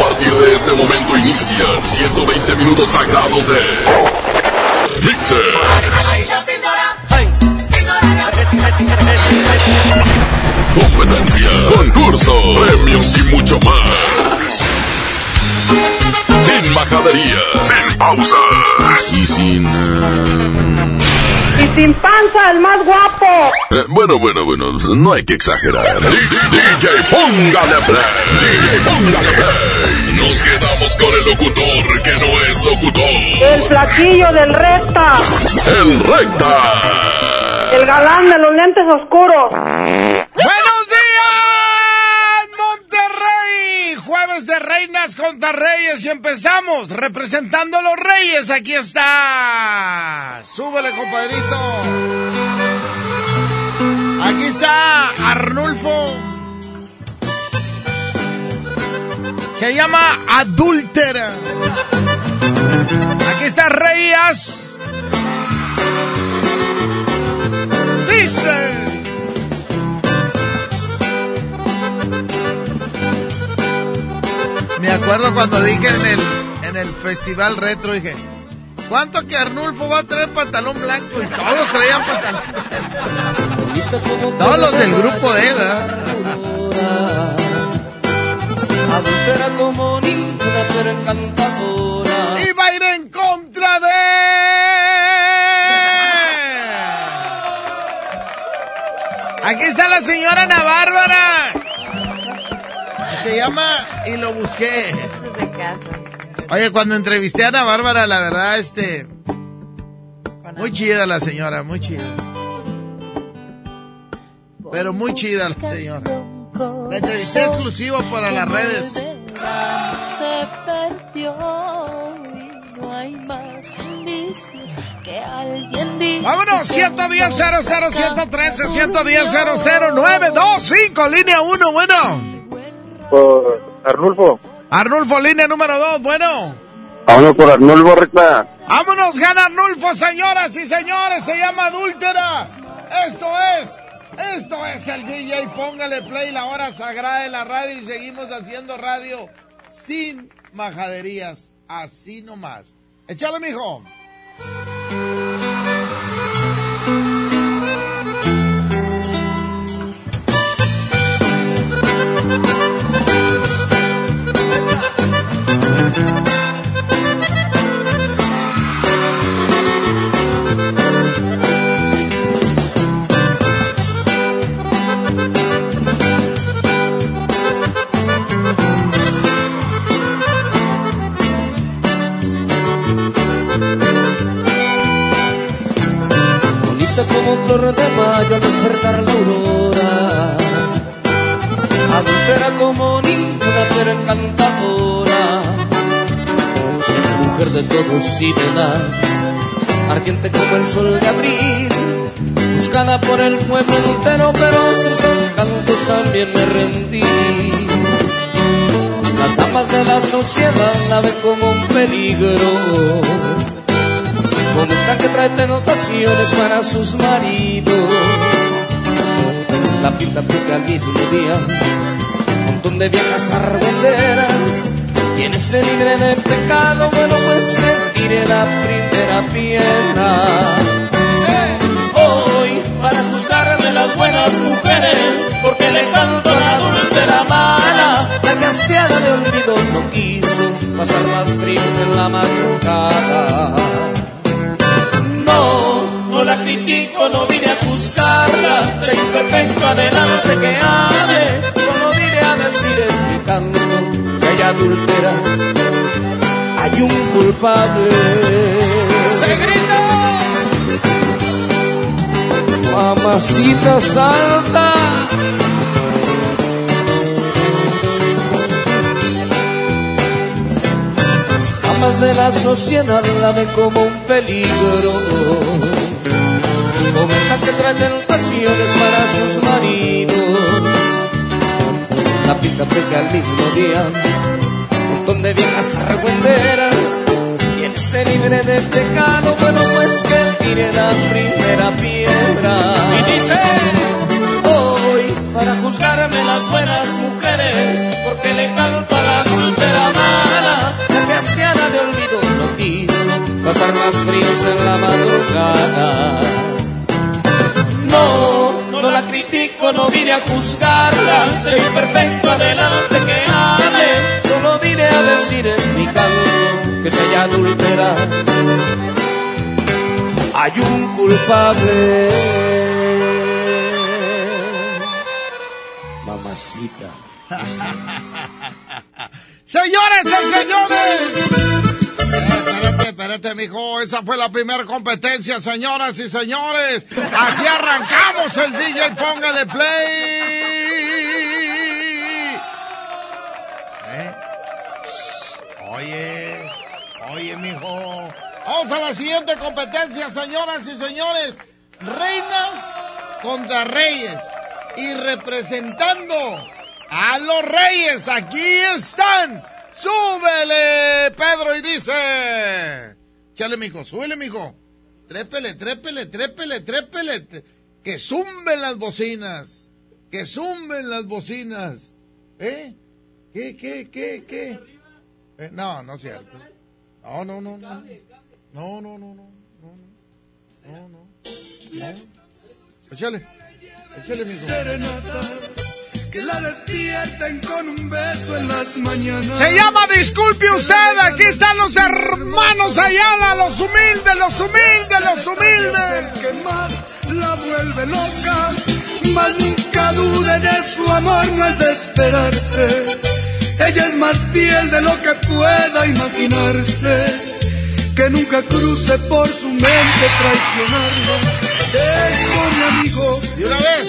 A partir de este momento inician 120 minutos sagrados de Mixer. Competencia, concurso, premios y mucho más. Sin majaderías, sin pausas y sin... eh, Y sin panza, el más guapo. eh, bueno, bueno, bueno, no hay que exagerar. DJ, póngale play. DJ, póngale play. Nos quedamos con el locutor que no es locutor. El flaquillo del recta. El recta. El galán de los lentes oscuros. ¡Buenos Jueves de Reinas contra Reyes y empezamos representando a los Reyes. Aquí está. Súbele, compadrito. Aquí está Arnulfo. Se llama Adúltera. Aquí está Reyes. Dice. Me acuerdo cuando dije en el, en el festival retro, dije, ¿cuánto que Arnulfo va a traer pantalón blanco? Y todos traían pantalón. Todos los del grupo de él, ¿verdad? Adúltera como ninguna, pero encantadora. Y va a ir en contra de... Aquí está la señora Ana Bárbara. Se llama Y lo busqué. Oye, cuando entrevisté a Ana Bárbara, la verdad, este... Muy chida la señora, muy chida. Pero muy chida la señora. La entrevisté exclusivo para las redes. Se perdió y no hay más indicios que alguien. Vámonos, 110 00 113 110 00925, línea 1, bueno. Por Arnulfo. Arnulfo, línea número 2, bueno. Vámonos por Arnulfo, recta. Vámonos, gana Arnulfo, señoras y señores, se llama Adúltera. Esto es, esto es el DJ, póngale play la hora sagrada de la radio y seguimos haciendo radio sin majaderías, así nomás. Échale, mijo. Ardiente como el sol de abril. Buscada por el pueblo entero, pero sus encantos también me rendí. Las damas de la sociedad la ven como un peligro. Comenta que trae denotaciones para sus maridos. La pinta porque al mismo día, un montón de viejas arbenderas. Quienes se libre de pecado, bueno, pues que tire la primera piedra. Hoy, para juzgar de las buenas mujeres, porque le canto la dulce la mala, la casteada de olvido no quiso pasar las tristes en la madrugada. No, no la critico, no vine a buscarla. Soy imperfecto, adelante que hable. Solo vine a decir en mi canto que adulteras, hay un culpable. ¡Se grita! Mamacita salta. armas de la sociedad la ven como un peligro. Comenta que trae tentaciones para sus maridos. La pinta porque al mismo día, un montón de viejas argüenderas. Quien esté libre de pecado, bueno, pues que tire la primera piedra. Y dice, hoy, para juzgarme las buenas mujeres, porque le canto a la adúltera mala, la cristiana de olvido no quiso pasar más fríos en la madrugada. No, no la critico, no vine a juzgarla, soy perfecto, adelante que hable, solo vine a decir en mi canto que si hay adúltera, hay un culpable. Mamacita. Señores y señores. Espérate, espérate, mijo. Esa fue la primera competencia, señoras y señores. Así arrancamos el DJ. Póngale play. Oye, oye, mijo. Vamos a la siguiente competencia, señoras y señores. Reinas contra reyes. Y representando a los reyes, aquí están. Súbele, Pedro, y dice. Chale, mijo, súbele, mijo. Trépele, trépele, trépele, trépele. Que zumben las bocinas. Que zumben las bocinas. ¿Eh? ¿Qué, qué, qué, qué? Eh, no, no es cierto. No, no, no, no. No, no, no, no. No, no, no. Échale. Échale, mijo. Serenata, que la despierten con un beso en las mañanas. Se llama Disculpe usted, aquí están los hermanos Ayala, los humildes, los humildes, los humildes. El que más la vuelve loca, más nunca dude de su amor, no es de esperarse. Ella es más fiel de lo que pueda imaginarse. Que nunca cruce por su mente traicionarlo. Eso, mi amigo. De una vez,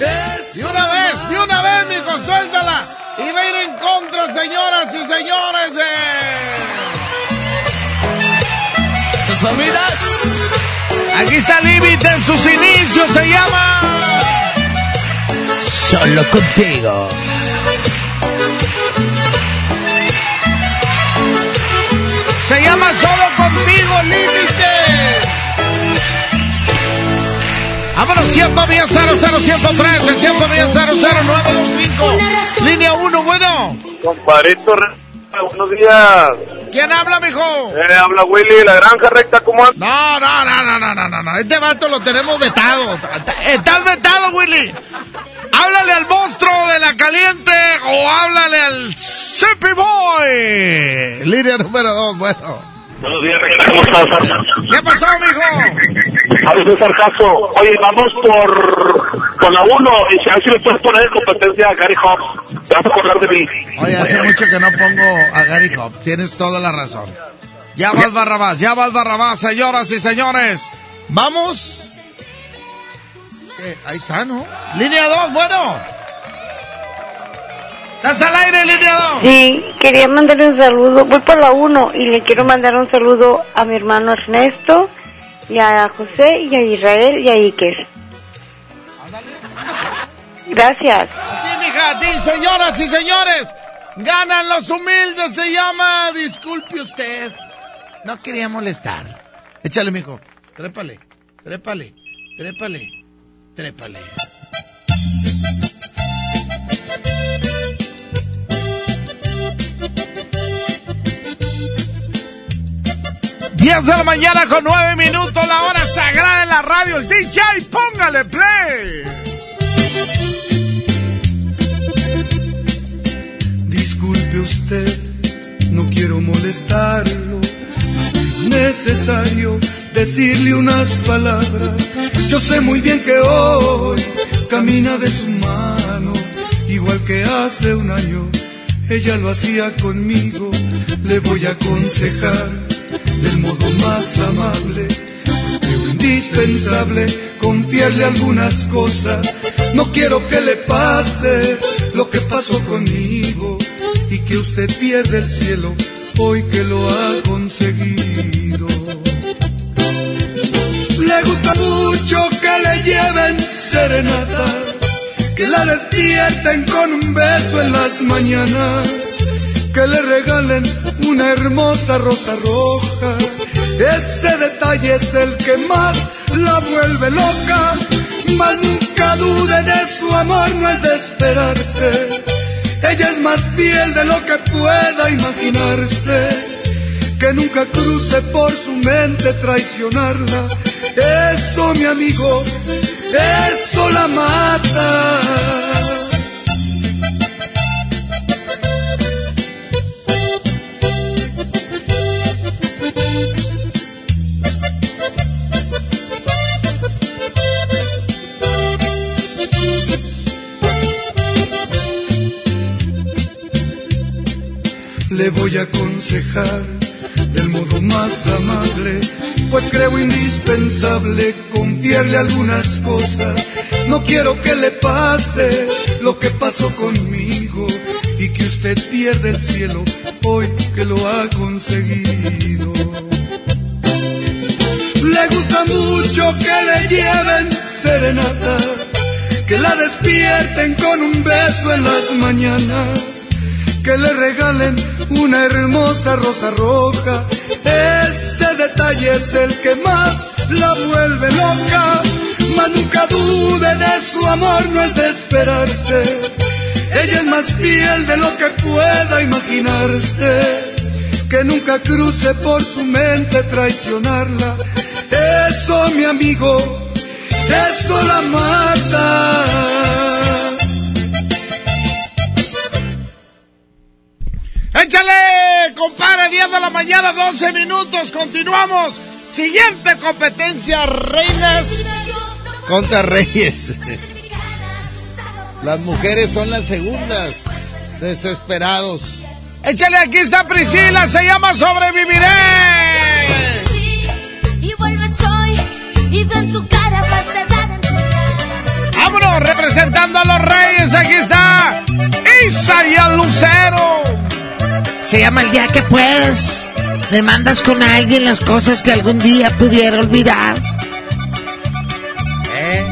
de una vez, de una vez, mijo, suéltala. Y va a ir en contra, señoras y señores. de- Sus familias. Aquí está Límite en sus inicios, se llama. Solo contigo. Llama Solo Contigo Límite. Vámonos, 110 00 113 110 00 Línea 1, bueno. Compadrito, buenos días. ¿Quién habla, mijo? Eh, habla Willy, la granja recta, ¿cómo? No, no, no, no, no, no, no, no. Este vato lo tenemos vetado. Estás vetado, Willy. Háblale al monstruo de la caliente o háblale al Sippy Boy. Línea número 2, bueno. Buenos días, ¿cómo estás? ¿Qué pasó, mijo? A veces sarcaso. Oye, vamos por, por la 1 y a ver si le puedes poner en competencia a Gary Hobbs. Te vas a acordar de mí. Oye, hace mucho que no pongo a Gary Hop. Tienes toda la razón. Ya vas Barrabás, ya vas Barrabás, señoras y señores. Vamos. Eh, ahí está, ¿no? Línea 2, bueno. ¿Estás al aire, 2? Sí, quería mandarle un saludo. Voy por la 1 y le quiero mandar un saludo a mi hermano Ernesto, y a José, y a Israel, y a Iker. Gracias. Ti, mija, ti, señoras y señores. Ganan los humildes, se llama. Disculpe usted. No quería molestar. Échale, mijo. Trépale, trépale, trépale, trépale. Diez de la mañana con nueve minutos, la hora sagrada en la radio. El DJ, póngale play. Disculpe usted, no quiero molestarlo. Es necesario decirle unas palabras. Yo sé muy bien que hoy camina de su mano, igual que hace un año. Ella lo hacía conmigo. Le voy a aconsejar del modo más amable. Pues creo indispensable confiarle algunas cosas. No quiero que le pase lo que pasó conmigo y que usted pierda el cielo hoy que lo ha conseguido. Le gusta mucho que le lleven serenata, que la despierten con un beso en las mañanas, que le regalen una hermosa rosa roja. Ese detalle es el que más la vuelve loca, mas nunca dude de su amor, no es de esperarse. Ella es más fiel de lo que pueda imaginarse, que nunca cruce por su mente traicionarla. Eso, mi amigo, eso la mata. Le voy a aconsejar del modo más amable, pues creo indispensable confiarle algunas cosas. No quiero que le pase lo que pasó conmigo y que usted pierda el cielo hoy que lo ha conseguido. Le gusta mucho que le lleven serenata, que la despierten con un beso en las mañanas que le regalen una hermosa rosa roja. Ese detalle es el que más la vuelve loca. Mas nunca dude de su amor, no es de esperarse. Ella es más fiel de lo que pueda imaginarse. Que nunca cruce por su mente traicionarla. Eso, mi amigo, eso la mata. Échale, compadre, 10 de la mañana, 12 minutos, continuamos. Siguiente competencia, Reinas contra Reyes. Las mujeres son las segundas, desesperados. Échale, aquí está Priscila, se llama Sobreviviré. Y vuelves hoy tu cara Vámonos, representando a los Reyes, aquí está Isaías Lucero. Se llama El día que puedes. Me mandas con alguien las cosas que algún día pudiera olvidar.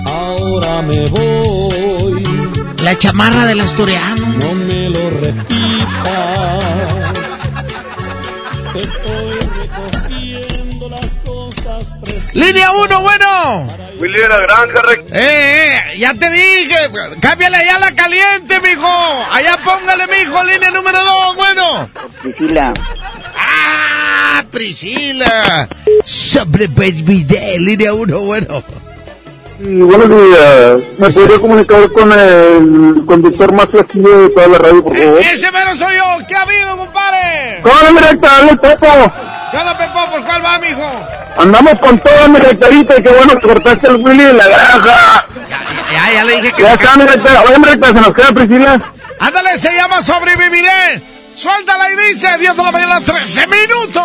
Ahora me voy. La chamarra del asturiano. No me lo repitas. Te estoy recogiendo las cosas. Línea 1, bueno. Willy de la Granja, rec- Eh, eh, ya te dije, cámbiale allá la caliente, mijo. Allá póngale, mijo, línea número 2, bueno. Priscila, Ah, Priscila. Sobreviviré, línea 1, bueno. Sí, buenos días. ¿Me podría comunicar con el conductor más flaquillo de toda la radio, por favor? Ese mero soy yo. ¿Qué ha habido, compadre? ¡Hola, mi recta! ¡Habla el Pepo! ¿Qué onda, Pepo? ¿Por cuál va, mijo? Andamos con todo, mi rectarita, y qué bueno que cortaste el Willy de la Granja. Ya, ya le dije que... Ya está, mi recta. Oye, mi recta, ¿se nos queda Priscila? Ándale, se llama Sobreviviré. Suéltala y dice 10 de la mañana, 13 minutos.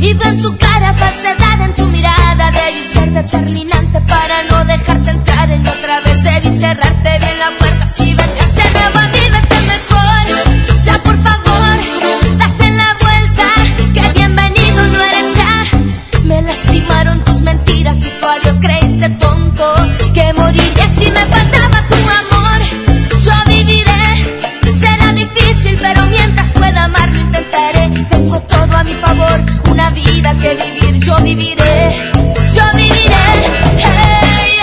Y veo en tu cara falsedad en tu mirada. Debí ser determinante para no dejarte entrar en otra vez. Debí cerrarte bien la puerta. Si vendrás de nuevo a mí, vete mejor. Ya por favor, date la vuelta. Que bienvenido no eres ya. Me lastimaron tus mentiras y tú a Dios creíste tonto. Que moriría si me faltaba Todo a mi favor, una vida que vivir. Yo viviré, yo viviré. Hey,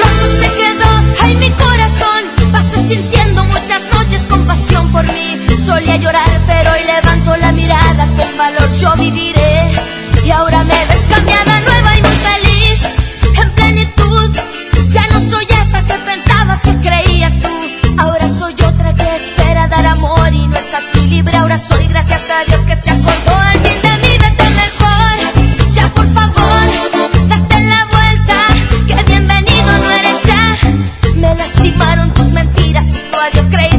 Roto se quedó, ay mi corazón. Pasé sintiendo muchas noches con pasión por mí. Solía llorar pero hoy levanto la mirada Con valor. Yo viviré cabeza tu libre ahora soy gracias a Dios que se acordó al mí de mí. Vete mejor. Ya por favor date la vuelta que bienvenido no eres ya. Me lastimaron tus mentiras y tu adiós creí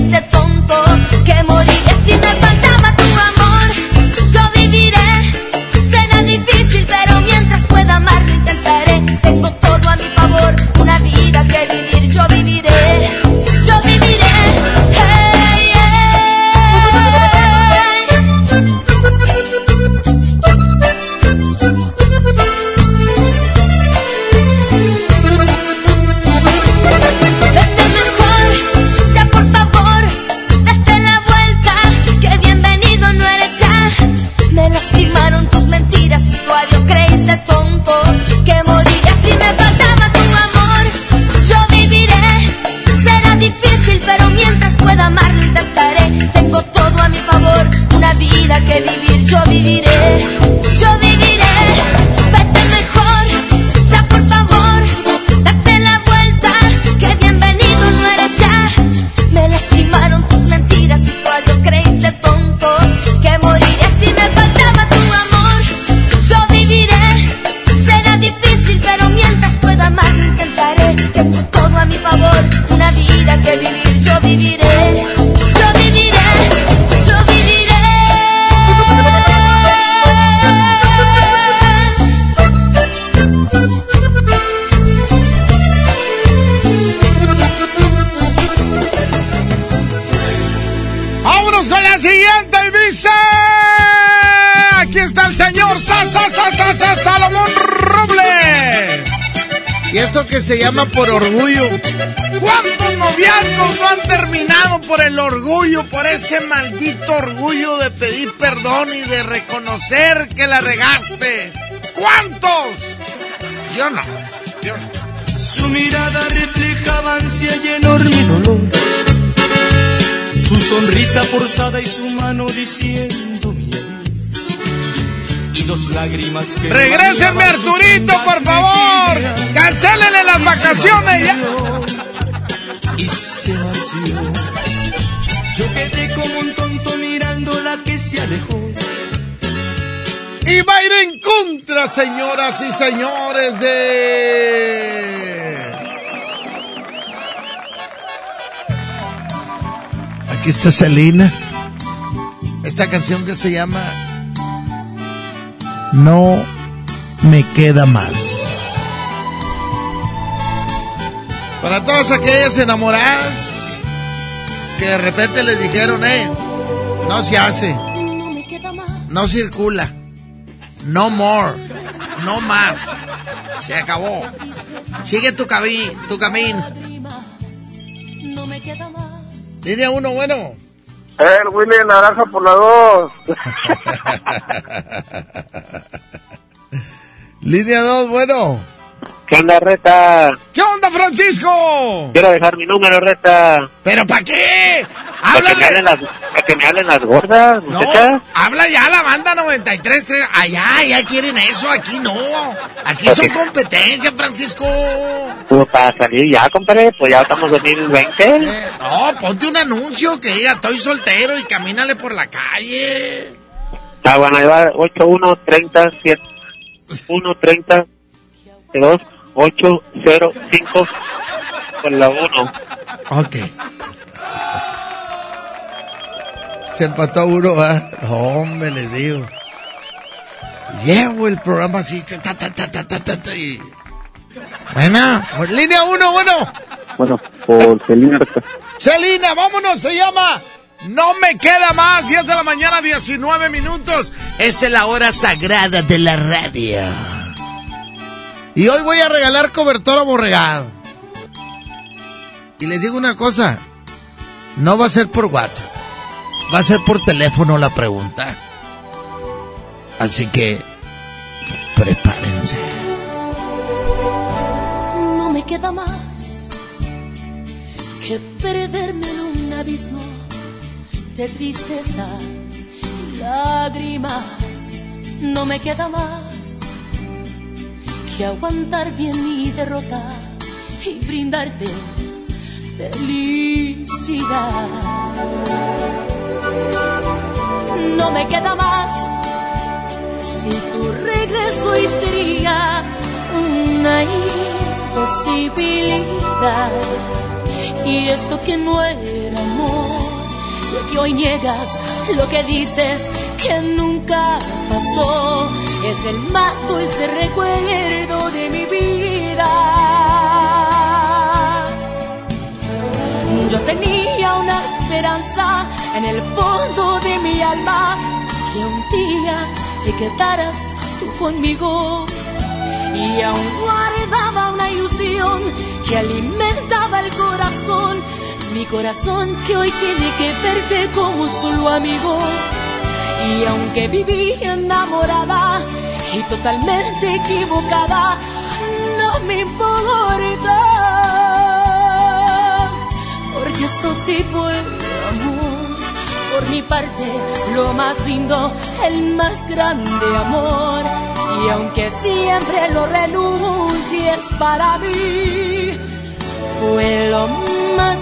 se llama por orgullo. ¿Cuántos noviazgos no han terminado por el orgullo, por ese maldito orgullo de pedir perdón y de reconocer que la regaste? ¿Cuántos? Yo no. Yo no. Su mirada reflejaba ansia y enorme dolor. Su sonrisa forzada y su mano diciendo dos lágrimas que Regrésenme, Arturito, por favor. Cancélenle las Y se vacaciones ya. Y se marchó. Yo quedé como un tonto mirando la que se alejó. Y va a ir en contra, señoras y señores, de... Aquí está Selena. Esta canción que se llama No me queda más. Para todas aquellas enamoradas que de repente les dijeron, eh, no se hace, No me queda más. no circula. No more. No más. Se acabó. Sigue tu, cami tu camino. Más. Línea uno, bueno. El Willy Naranja por la dos. Línea dos, bueno. ¿Qué onda, Reta? ¿Qué onda, Francisco? Quiero dejar mi número, Reta. ¿Pero para qué? Para que las, para que me hablen las gordas, No, muchachas. habla ya la banda 93. tres- Allá, ya quieren eso, aquí no. Aquí son competencia, Francisco. Pues para salir ya, compadre, pues ya estamos en 2020. No, ponte un anuncio que diga, estoy soltero y camínale por la calle. Está bueno, ahí va 8130 130 2 8 0 5 con la 1. Ok. Se empató uno, ¿ah? No, hombre, les digo. Llevo el programa así. ta, ta, ta, ta, ta, ta, ta, y... Bueno, línea uno, bueno. Bueno, por Celina. Celina, vámonos, se llama No me queda más, 10 de la mañana, 19 minutos. Esta es la hora sagrada de la radio. Y hoy voy a regalar cobertor aborregado. Y les digo una cosa, no va a ser por WhatsApp, va a ser por teléfono la pregunta. Así que, prepárense. No me queda más que perderme en un abismo de tristeza y lágrimas. No me queda más que aguantar bien mi derrota y brindarte felicidad. No me queda más si tu regreso sería una imposibilidad. Y esto que no era amor, lo que hoy niegas, lo que dices que nunca pasó, es el más dulce recuerdo de mi vida. Yo tenía una esperanza en el fondo de mi alma que un día te quedaras tú conmigo y aún guardaba una ilusión que alimentaba el corazón, mi corazón que hoy tiene que verte como solo amigo. Y aunque viví enamorada y totalmente equivocada, no me importa, porque esto sí fue amor, por mi parte, lo más lindo, el más grande amor. Y aunque siempre lo renuncies para mí, fue lo más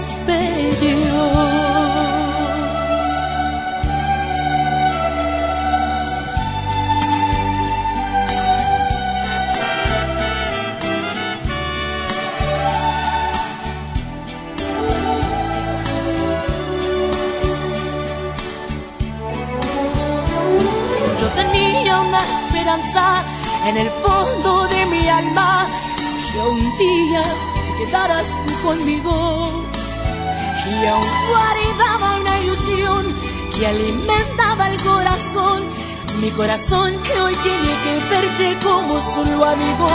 en el fondo de mi alma que un día te quedaras tú conmigo. Y aún guardaba una ilusión que alimentaba el corazón, mi corazón que hoy tiene que verte como solo amigo.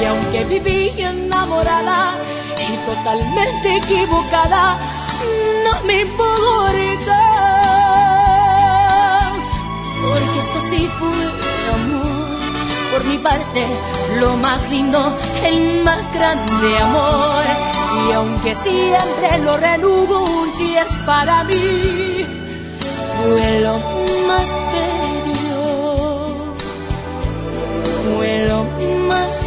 Y aunque viví enamorada y totalmente equivocada, no me importa porque esto sí fue. Por mi parte, lo más lindo, el más grande amor. Y aunque siempre lo renuncies para mí, fue lo más bello. Fue lo más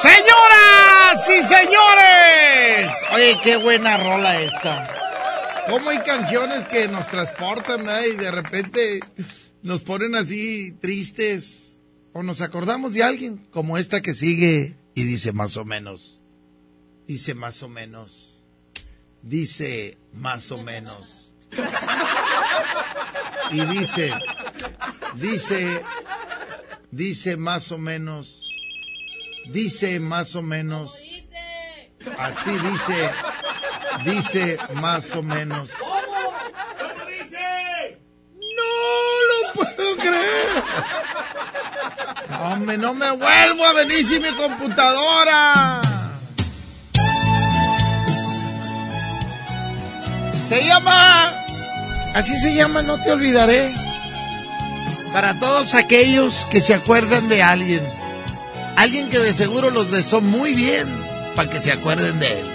Señoras y señores. Oye, qué buena rola esta. ¿Cómo hay canciones que nos transportan y de repente nos ponen así tristes? O nos acordamos de alguien, como esta que sigue y dice más o menos. Dice más o menos. Dice más o menos. Y dice, dice, dice más o menos. Dice más o menos. Así dice. Dice más o menos. No lo puedo creer. No, Hombre, no me vuelvo a venir sin mi computadora. Se llama. Así se llama, no te olvidaré. Para todos aquellos que se acuerdan de alguien. Alguien que de seguro los besó muy bien para que se acuerden de él.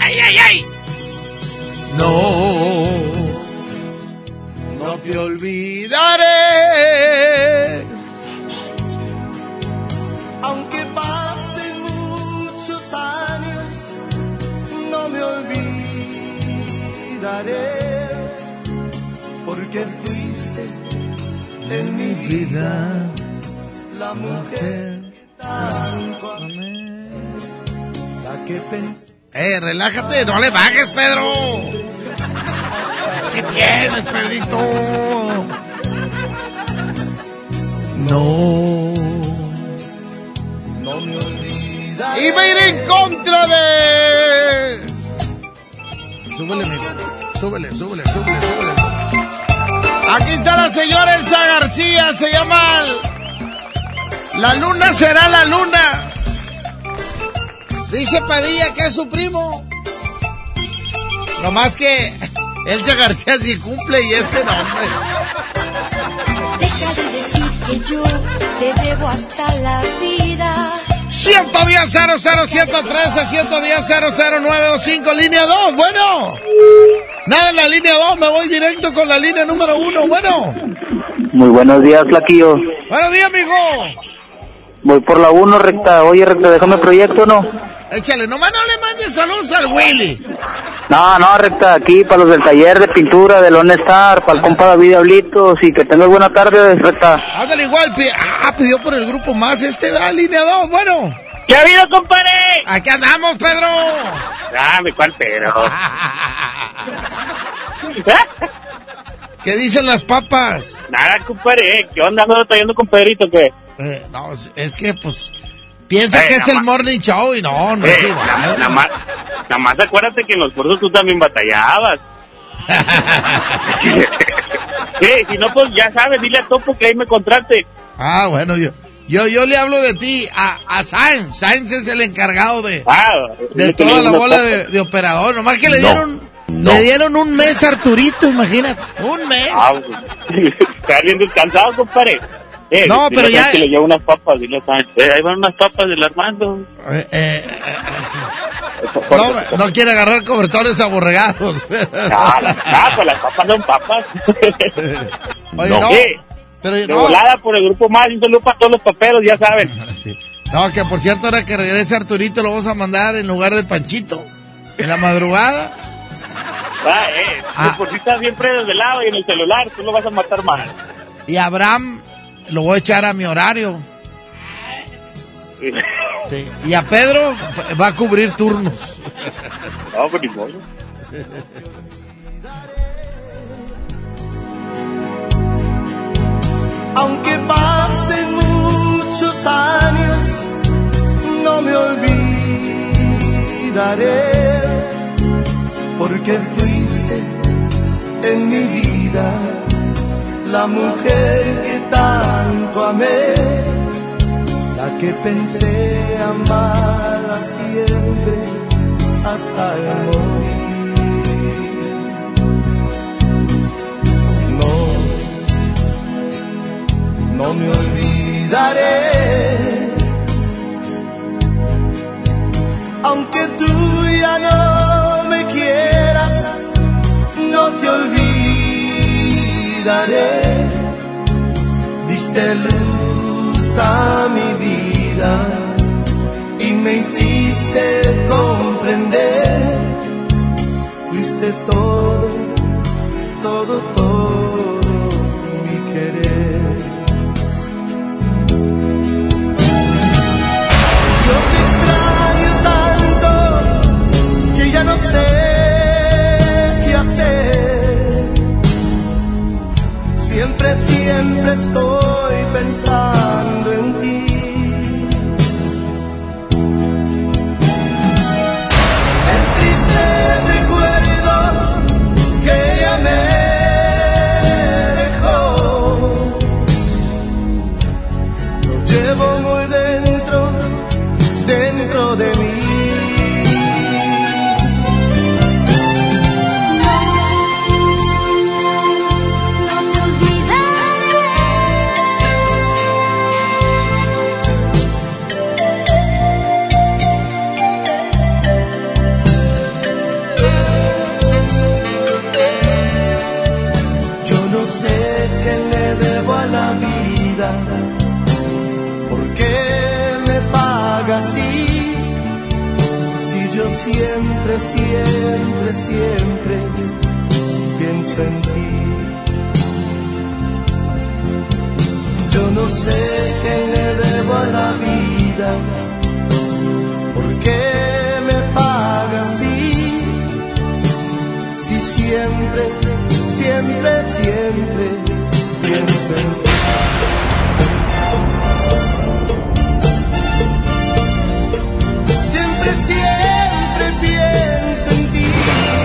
¡Ay, ay, ay! No, no te olvidaré. Aunque pasen muchos años, no me olvidaré, porque fuiste en mi vida la mujer que tanto amé, que pensé. Eh, relájate, no le bajes, Pedro. ¿Qué tienes, Pedrito? No. No me olvidaré. Y me iré en contra de. Súbele, amigo. Súbele, súbele, súbele, súbele. Aquí está la señora Elsa García. Se llama. La luna será la luna. Dice Padilla que es su primo. No más que Elsa García sí cumple y este no, hombre. Deja de decir que yo te debo hasta la vida. 110 00 113 110 00925 línea 2, bueno. Nada en la línea 2, me voy directo con la línea número 1, bueno. Muy buenos días, Flaquillo. Buenos días, amigo. Voy por la 1, recta. Oye, recta, déjame proyecto, ¿no? Échale, nomás no le mandes saludos al Willy. No, no, recta, aquí para los del taller de pintura de Lone Star, para el compa David Diablitos y que tengas buena tarde, recta. Ándale igual, ah, pidió por el grupo más este, 2, bueno. ¿Qué ha habido, compadre? Aquí andamos, Pedro. Ah, mi cual pero. ¿Qué dicen las papas? Nada, compadre. ¿Qué onda? ¿No trayendo con Pedrito qué? Eh, no, es que pues piensa Eh, que es el morning show y no, no Eh, es na- igual. Nada más, nada más acuérdate que en los cursos tú también batallabas. Eh, si no, pues ya sabes, dile a Topo que ahí me contrate. Ah, bueno, yo, yo, yo le hablo de ti a, a Sainz. Sainz es el encargado de, Ah, de toda la bola de, de operador. Nomás que le No, dieron, no. le dieron un mes a Arturito, imagínate. Un mes. Ah, Estás bien descansado, compadre. Eh, No, pero ya- que le lleva unas papas, dile. Eh, ahí van unas papas del Armando. Eh, eh, no, no quiere agarrar cobertores aborregados. Ah, las papas, las papas son papas. Oye, no. no, Eh, pero de no. volada por el grupo más, un saludo para todos los paperos, ya saben. No, que por cierto, ahora que regrese Arturito lo vamos a mandar en lugar de Panchito. En la madrugada. Ah, eh, Ah. por si estás siempre desvelado y en el celular, tú lo vas a matar más. Y Abraham lo voy a echar a mi horario. Sí. Y a Pedro va a cubrir turnos. No, pues ni modo. Aunque pasen muchos años, no me olvidaré, porque fuiste en mi vida la mujer que tanto amé, la que pensé amarla siempre hasta el morir. No no me olvidaré. Aunque tú ya no me quieras, no te olvidaré. Diste luz a mi vida y me hiciste comprender. Fuiste todo, Siempre, siempre estoy pensando en ti. Siempre, siempre, siempre pienso en ti. Yo no sé qué le debo a la vida, por qué me paga así, si siempre, siempre, siempre pienso en ti. Siempre, siempre pienso en ti.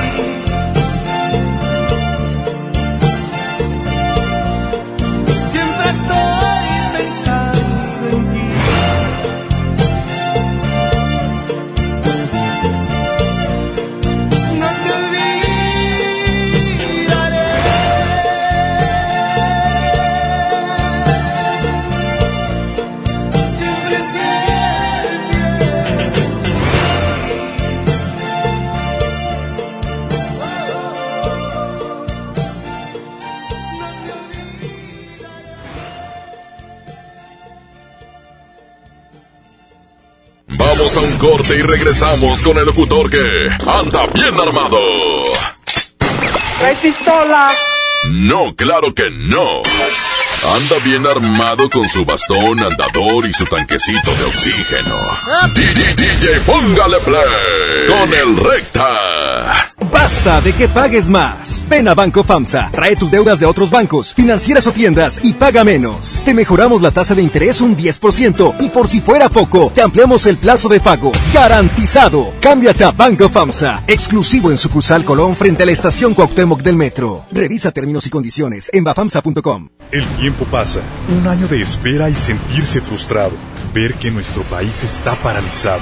Un corte y regresamos con el locutor que anda bien armado. ¡Trae pistola! No, claro que no. Anda bien armado con su bastón andador y su tanquecito de oxígeno. DJ, DJ, póngale play con el recta. Basta de que pagues más. Ven a Banco FAMSA, trae tus deudas de otros bancos, financieras o tiendas y paga menos. Te mejoramos la tasa de interés un 10% y por si fuera poco, te ampliamos el plazo de pago. Garantizado. Cámbiate a Banco FAMSA, exclusivo en sucursal Colón frente a la estación Cuauhtémoc del Metro. Revisa términos y condiciones en bafamsa.com. El tiempo pasa, un año de espera y sentirse frustrado, ver que nuestro país está paralizado.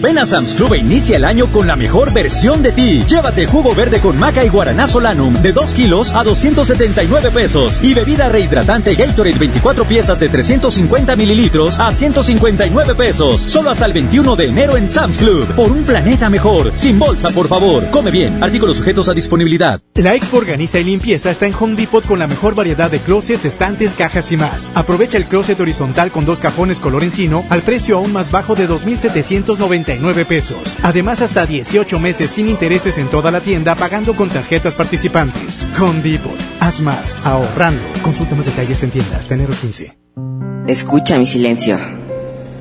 Ven a Sam's Club e inicia el año con la mejor versión de ti. Llévate jugo verde con maca y guaraná solanum de 2 kilos a 279 pesos. Y bebida rehidratante Gatorade 24 piezas de 350 mililitros a 159 pesos. Solo hasta el 21 de enero en Sam's Club. Por un planeta mejor. Sin bolsa, por favor. Come bien. Artículos sujetos a disponibilidad. La Expo Organiza y Limpieza está en Home Depot con la mejor variedad de closets, estantes, cajas y más. Aprovecha el closet horizontal con dos cajones color encino al precio aún más bajo de 2.799 pesos. Además, hasta 18 meses sin intereses en toda la tienda pagando con tarjetas participantes. Con Depot. Haz más, ahorrando. Consulta más detalles en tiendas. Enero 15. Escucha mi silencio.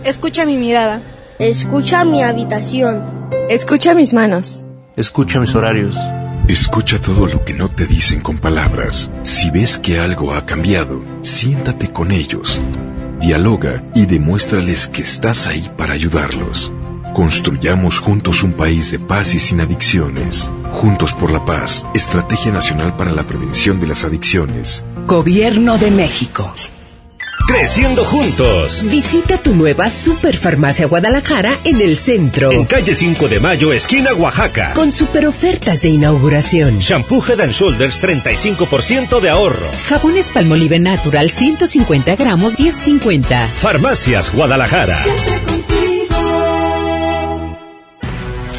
Escucha mi mirada. Escucha mi habitación. Escucha mis manos. Escucha mis horarios. Escucha todo lo que no te dicen con palabras. Si ves que algo ha cambiado, siéntate con ellos. Dialoga y demuéstrales que estás ahí para ayudarlos. Construyamos juntos un país de paz y sin adicciones. Juntos por la paz, Estrategia Nacional para la Prevención de las Adicciones. Gobierno de México. Creciendo juntos. Visita tu nueva Superfarmacia Guadalajara en el centro. En calle 5 de Mayo, esquina Oaxaca. Con super ofertas de inauguración. Shampoo Head and Shoulders 35% de ahorro. Jabones Palmolive Natural 150 gramos 10.50. Farmacias Guadalajara.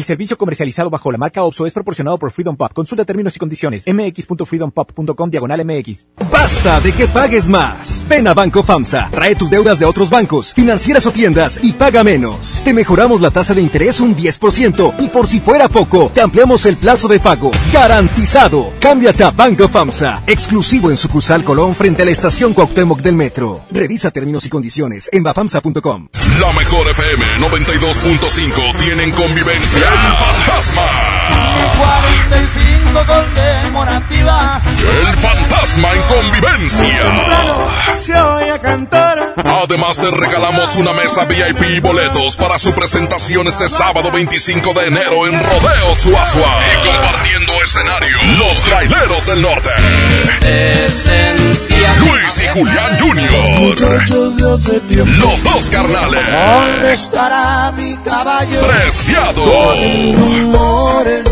El servicio comercializado bajo la marca OPSO es proporcionado por Freedom Pop. Consulta términos y condiciones. mx.freedompop.com diagonal mx. Basta de que pagues más. Ven a Banco FAMSA. Trae tus deudas de otros bancos, financieras o tiendas y paga menos. Te mejoramos la tasa de interés un 10% y por si fuera poco, te ampliamos el plazo de pago. Garantizado. Cámbiate a Banco FAMSA. Exclusivo en sucursal Colón frente a la estación Cuauhtémoc del Metro. Revisa términos y condiciones en bafamsa.com. La mejor FM 92.5 tienen convivencia el fantasma. 45 conmemorativa. El fantasma en convivencia. Se oye cantar. Además te regalamos una mesa VIP y boletos para su presentación este sábado 25 de enero en Rodeo Suazua. Y compartiendo escenario, los traileros del norte. Luis y Julián Jr. Los dos carnales. ¿Dónde estará mi caballo? Preciado. Rumores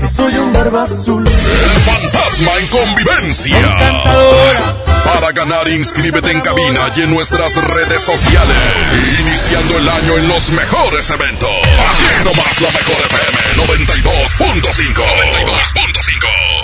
que soy un barba azul. El fantasma en convivencia. Encantadora. Para ganar, inscríbete en cabina y en nuestras redes sociales. Iniciando el año en los mejores eventos. Aquí nomás la mejor FM 92.5. 92.5.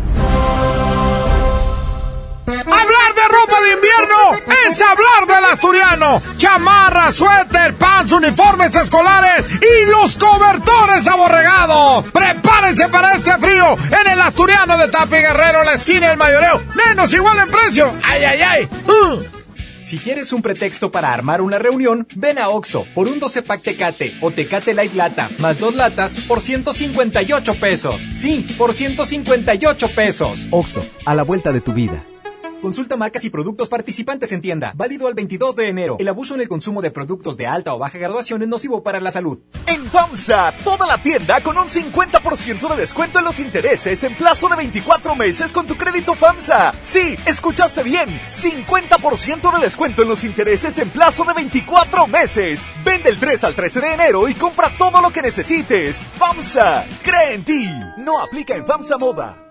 Es hablar del asturiano. Chamarra, suéter, pants, uniformes escolares y los cobertores aborregados. Prepárense para este frío en el asturiano de Tapi Guerrero, la esquina del mayoreo. Menos igual en precio. Ay, ay, ay. Uh. Si quieres un pretexto para armar una reunión, ven a Oxo por un 12 pack Tecate o Tecate Light Lata más dos latas por 158 pesos. Sí, por 158 pesos. OXO, a la vuelta de tu vida. Consulta marcas y productos participantes en tienda. Válido al 22 de enero. El abuso en el consumo de productos de alta o baja graduación es nocivo para la salud. En FAMSA, toda la tienda con un 50% de descuento en los intereses en plazo de 24 meses con tu crédito FAMSA. Sí, escuchaste bien. 50% de descuento en los intereses en plazo de 24 meses. Vende el 3 al 13 de enero y compra todo lo que necesites. FAMSA, cree en ti. No aplica en FAMSA Moda.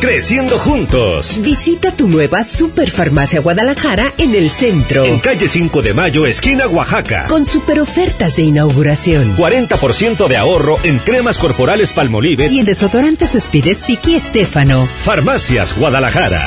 Creciendo juntos. Visita tu nueva Superfarmacia Guadalajara en el centro. En calle 5 de Mayo, esquina Oaxaca. Con super ofertas de inauguración. 40% de ahorro en cremas corporales Palmolive y en desodorantes Speed Stick y Estefano. Farmacias Guadalajara.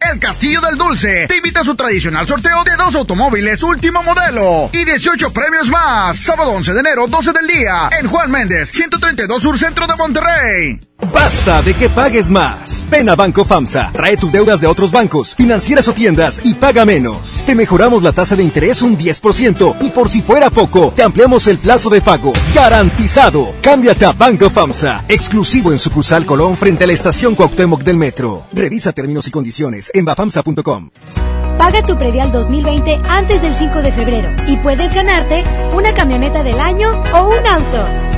El Castillo del Dulce te invita a su tradicional sorteo de dos automóviles último modelo y 18 premios más. Sábado 11 de enero, 12 del día, en Juan Méndez, 132 Sur Centro de Monterrey. Basta de que pagues más. Ven a Banco FAMSA, trae tus deudas de otros bancos, financieras o tiendas y paga menos. Te mejoramos la tasa de interés un 10% y por si fuera poco, te ampliamos el plazo de pago. Garantizado. Cámbiate a Banco FAMSA, exclusivo en sucursal Colón frente a la estación Cuauhtémoc del Metro. Revisa términos y condiciones en bafamsa.com. Paga tu predial 2020 antes del 5 de febrero y puedes ganarte una camioneta del año o un auto.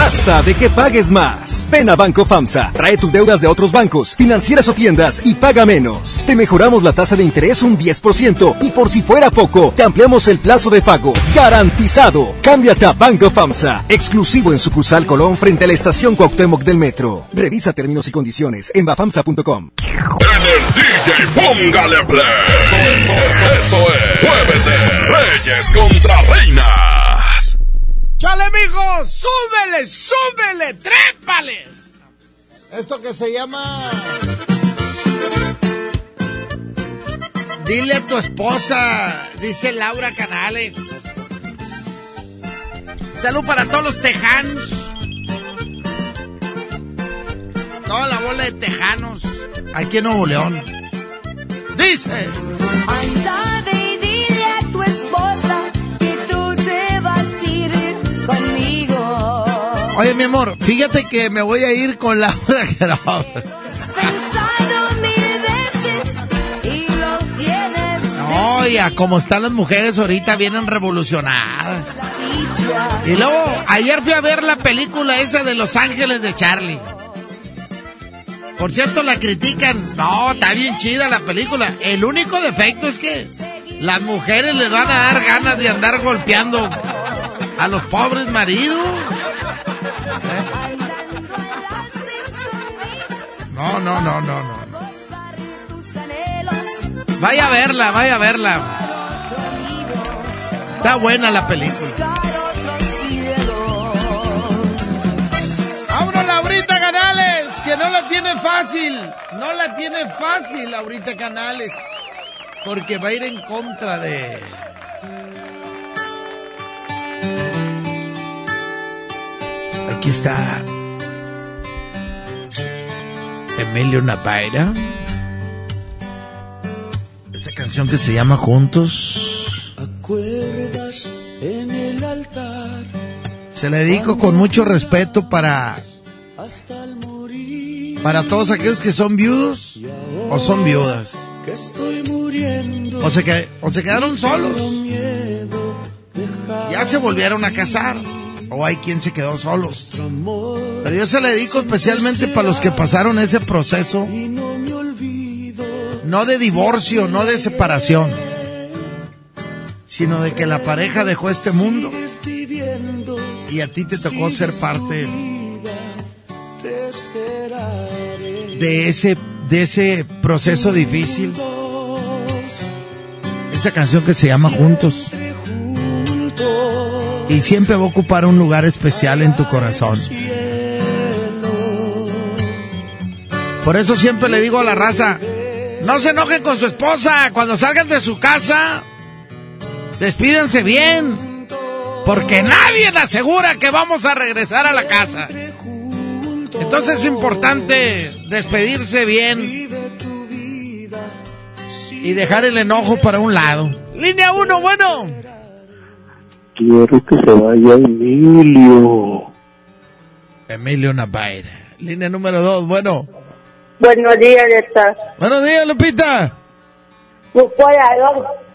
Basta de que pagues más. Ven a Banco FAMSA, trae tus deudas de otros bancos, financieras o tiendas y paga menos. Te mejoramos la tasa de interés un 10% y por si fuera poco, te ampliamos el plazo de pago. Garantizado. Cámbiate a Banco FAMSA, exclusivo en sucursal Colón frente a la estación Cuauhtémoc del Metro. Revisa términos y condiciones en bafamsa.com. En el DJ Póngale Play. Esto, esto, esto es Jueves Reyes contra Reinas. ¡Chale, mijo! ¡Súbele, súbele, trépale! Esto que se llama... Dile a tu esposa, dice Laura Canales. Salud para todos los tejanos. Toda la bola de tejanos aquí en Nuevo León. Dice... Anda ve y dile a tu esposa conmigo. Oye, mi amor, fíjate que me voy a ir con Laura Canales. Pensado mil veces y lo tienes Oye, como están las mujeres ahorita, vienen revolucionadas. Y luego, ayer fui a ver la película esa de Los Ángeles de Charlie. Por cierto, la critican. No, está bien chida la película. El único defecto es que las mujeres les van a dar ganas de andar golpeando a los pobres maridos. No, no, no, no, no. Vaya a verla, vaya a verla. Está buena la película. ¡Vámonos, Laurita Canales! Que no la tiene fácil. No la tiene fácil, Laurita Canales. Porque va a ir en contra de... Aquí está... Emilio Napaira. Esta canción que se llama Juntos. ¿Acuerdas en el altar. Se le dedico con mucho respeto para Hasta el morir. para todos aquellos que son viudos o son viudas. Que estoy muriendo. O se, que, o se quedaron solos. Ya se volvieron a casar. O hay quien se quedó solos. Pero yo se le dedico especialmente para los que pasaron ese proceso. no de divorcio, no de separación. Sino de que la pareja dejó este mundo. Y a ti te tocó ser parte de ese, de ese proceso difícil. Esta canción que se llama Juntos. Y siempre va a ocupar un lugar especial en tu corazón. Por eso siempre le digo a la raza, no se enojen con su esposa. Cuando salgan de su casa, despídense bien. Porque nadie asegura que vamos a regresar a la casa. Entonces es importante despedirse bien y dejar el enojo para un lado. Línea 1, bueno. Quiero que se vaya Emilio. Emilio Navaira. Línea número 2, bueno. Buenos días, Neta. Buenos días, Lupita. Por, por,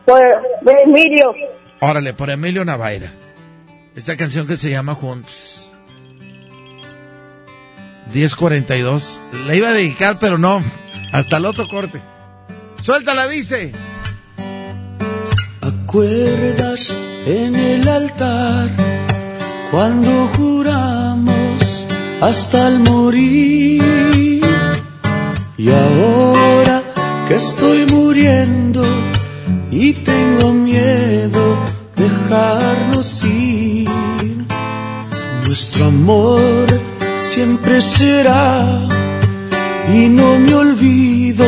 por Emilio. Órale, por Emilio Navaira. Esta canción que se llama Juntos. 1042. La iba a dedicar, pero no. Hasta el otro corte. Suéltala, dice. ¿Acuerdas en el altar cuando juramos hasta el morir? Y ahora que estoy muriendo y tengo miedo dejarnos ir, nuestro amor siempre será y no me olvido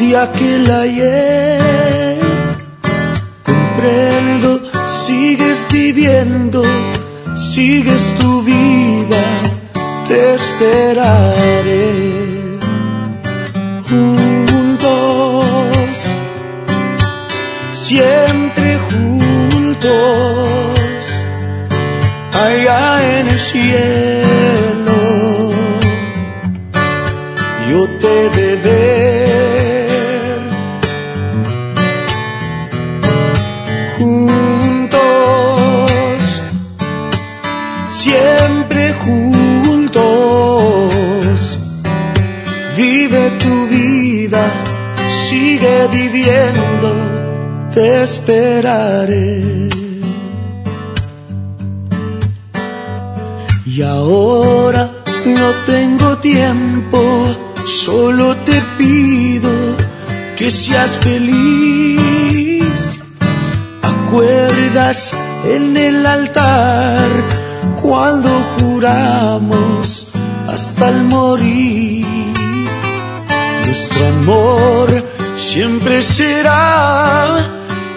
de aquel ayer comprendo, sigues viviendo, sigues tu vida, te esperaré. Juntos, siempre juntos, allá en el cielo, te esperaré. Y ahora no tengo tiempo, solo te pido que seas feliz acuerdas en el altar cuando juramos hasta el morir? Nuestro amor siempre será.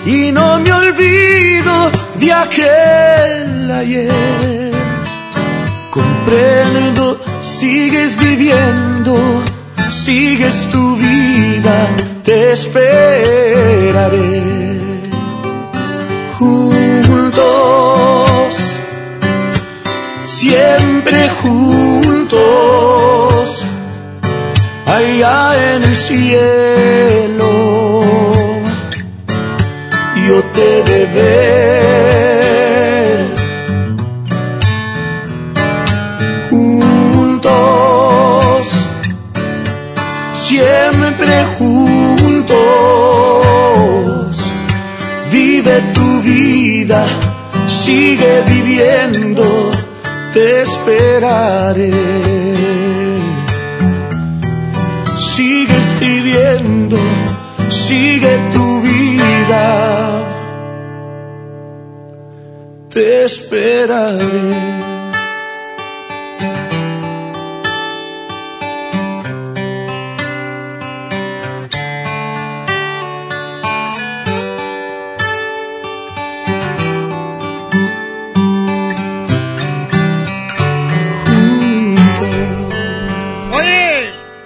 Y no me olvido de aquel ayer. Comprendo, sigues viviendo, sigues tu vida, te esperaré. Juntos, siempre juntos, allá en el cielo, Juntos, siempre juntos. Vive tu vida, sigue viviendo, te esperaré. Sigues viviendo, sigue tu vida, esperaré.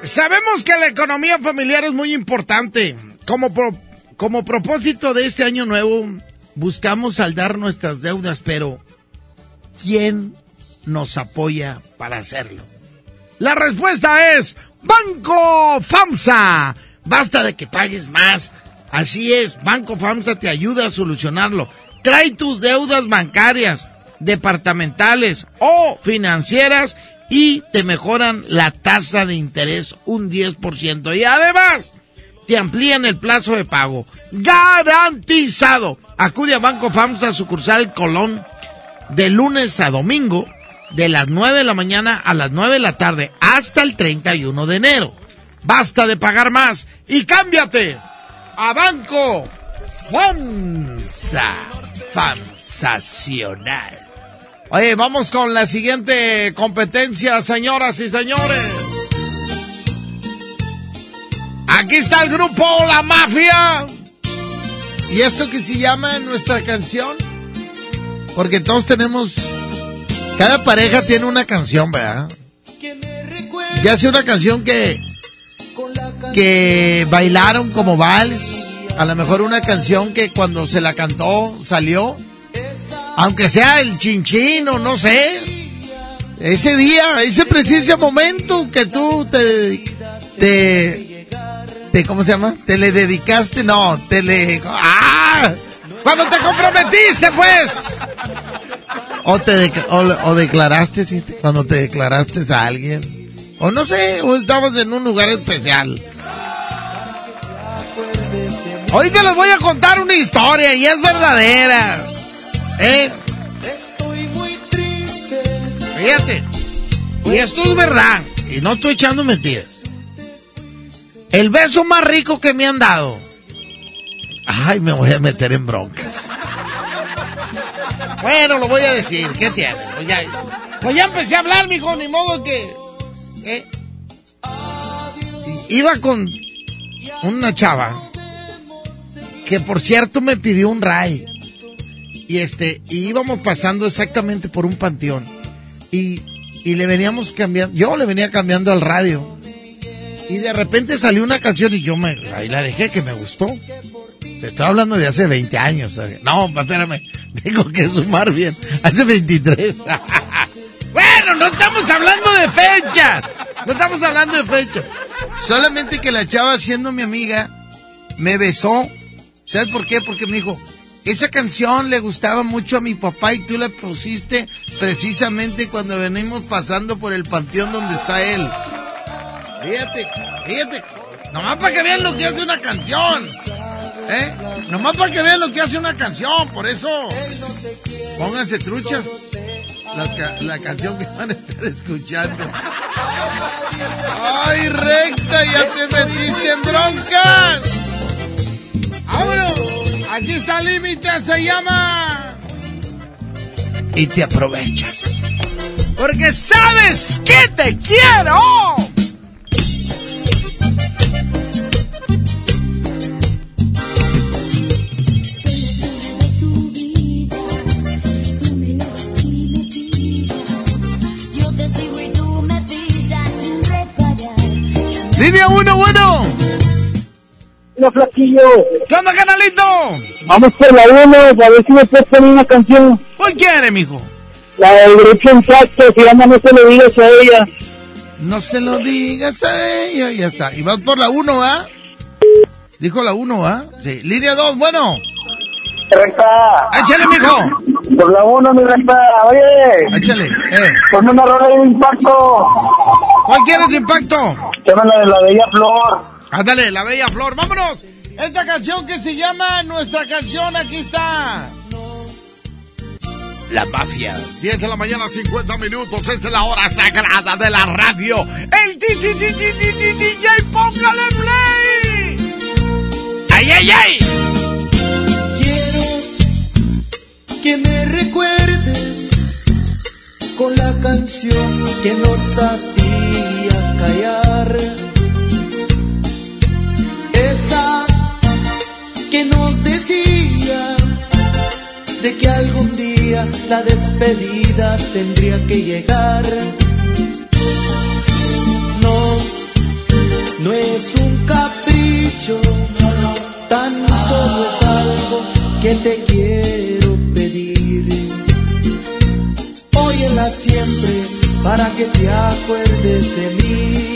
Sabemos que la economía familiar es muy importante. Como, pro- como propósito de este año nuevo, buscamos saldar nuestras deudas, pero ¿quién nos apoya para hacerlo? La respuesta es Banco FAMSA. Basta de que pagues más. Así es, Banco FAMSA te ayuda a solucionarlo. Trae tus deudas bancarias, departamentales o financieras y te mejoran la tasa de interés un 10%. Y además, te amplían el plazo de pago. Garantizado. Acude a Banco FAMSA sucursal Colón de lunes a domingo de las 9 de la mañana a las 9 de la tarde hasta el 31 de enero. Basta de pagar más y cámbiate a Banco FAMSA. FAMSacional. Oye, vamos con la siguiente competencia, señoras y señores. Aquí está el grupo La Mafia. ¿Y esto que se llama nuestra canción? Porque todos tenemos... Cada pareja tiene una canción, ¿verdad? Ya sea una canción que... Que bailaron como vals. A lo mejor una canción que cuando se la cantó salió. Aunque sea el chinchino, no sé. Ese día, ese preciso momento que tú te... te te, ¿cómo se llama? Te le dedicaste, no, te le... ¡Ah! Cuando te comprometiste, pues. O te o, o declaraste, sí, cuando te declaraste a alguien. O no sé, o estabas en un lugar especial. Ahorita les voy a contar una historia y es verdadera. ¿Eh? Estoy muy triste. Fíjate. Y esto es verdad. Y no estoy echando mentiras. El beso más rico que me han dado. Ay, me voy a meter en broncas. Bueno, lo voy a decir. ¿Qué tiene? Pues ya, pues empecé a hablar, mijo, ni modo que... ¿eh? Iba con una chava que por cierto me pidió un ray. Y este, y íbamos pasando exactamente por un panteón. Y, y le veníamos cambiando, yo le venía cambiando al radio. Y de repente salió una canción y yo me, ahí la dejé que me gustó. Te estoy hablando de hace 20 años. ¿sabes? No, espérame, tengo que sumar bien. Hace 23. bueno, no estamos hablando de fechas. No estamos hablando de fechas. Solamente que la chava, siendo mi amiga, me besó. ¿Sabes por qué? Porque me dijo, esa canción le gustaba mucho a mi papá y tú la pusiste precisamente cuando venimos pasando por el panteón donde está él. Fíjate, fíjate. Nomás para que vean lo que hace una canción. ¿Eh? Nomás para que vean lo que hace una canción. Por eso, pónganse truchas. La, la canción que van a estar escuchando. ¡Ay, recta! ¡Ya te metiste en broncas! ¡Vámonos! Aquí está el límite, se llama... Y te aprovechas. Porque sabes que te quiero. Hola, flaquillo. ¿Qué onda, canalito? Vamos por la 1, a ver si me puedes poner una canción. ¿Cuál quiere, mijo? La del grupo Impacto, se llama No se lo digas a ella. No se lo digas a ella, ya está. Y vas por la 1, ¿ah? Dijo la 1, ¿ah? Sí. Línea 2, bueno. Recta. Échale, mijo. Por la 1, mi recta. Oye. Échale, eh. Ponme una rola de impacto. ¿Cuál quieres, impacto? Llama la de la Bella Flor. Ándale, la bella flor. ¡Vámonos! Esta canción que se llama Nuestra Canción, aquí está. La Mafia. 10 de la mañana, 50 minutos. Es la hora sagrada de la radio. El DJ, póngale play. ¡Ay, ay, ay! que me recuerdes con la canción que nos hacía callar. de que algún día la despedida tendría que llegar. No, no es un capricho, tan solo es algo que te quiero pedir. Óyela siempre para que te acuerdes de mí.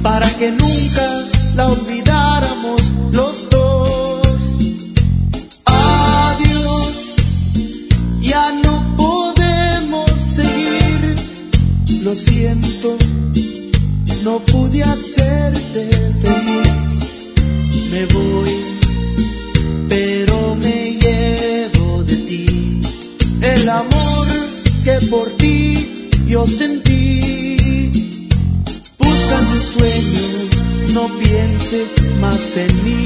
Para que nunca la olvidáramos los dos. Adiós, ya no podemos seguir, lo siento, no pude hacerte feliz, me voy, pero me llevo de ti. El amor que por ti yo sentí. Busca tu sueño, no pienses más en mí.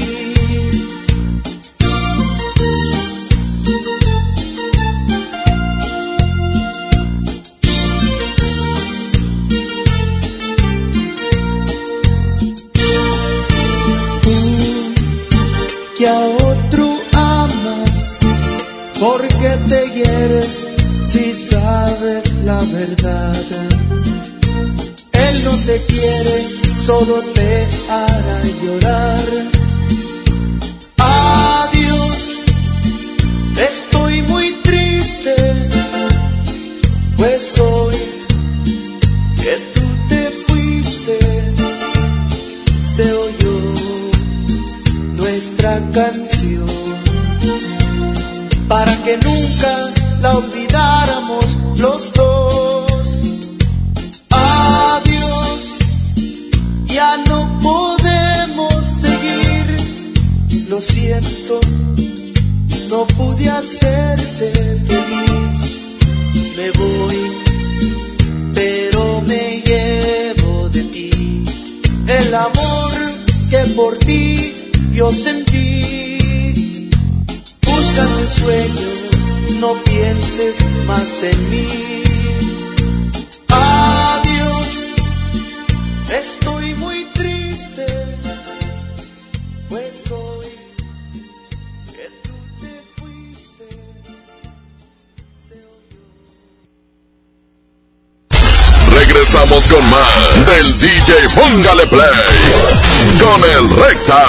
que a otro amas, porque te sabes la verdad. Él no te quiere, solo te hará llorar. Adiós, estoy muy triste, pues hoy que tú te fuiste, se oyó nuestra canción para que nunca no pude hacerte feliz, me voy, pero me llevo de ti el amor que por ti yo sentí. Busca tu sueño, no pienses más en mí. Con más del DJ Póngale Play con el Recta.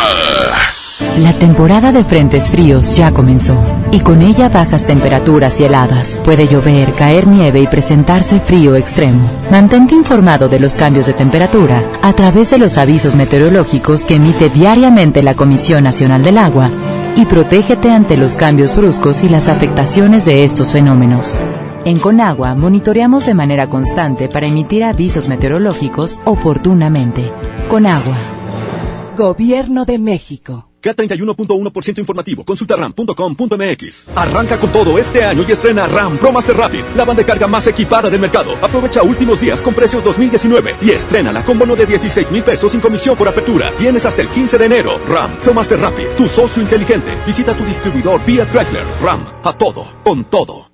La temporada de frentes fríos ya comenzó y con ella bajas temperaturas y heladas. Puede llover, caer nieve y presentarse frío extremo. Mantente informado de los cambios de temperatura a través de los avisos meteorológicos que emite diariamente la Comisión Nacional del Agua y protégete ante los cambios bruscos y las afectaciones de estos fenómenos. En Conagua monitoreamos de manera constante para emitir avisos meteorológicos oportunamente. Conagua. Gobierno de México. K31.1% informativo. Consulta ram.com.mx. Arranca con todo este año y estrena RAM Pro Master Rapid, la banda de carga más equipada del mercado. Aprovecha últimos días con precios 2019 y estrena con bono de 16 mil pesos sin comisión por apertura. Tienes hasta el 15 de enero. RAM Pro Master Rapid, tu socio inteligente. Visita tu distribuidor Fiat Chrysler. RAM, a todo, con todo.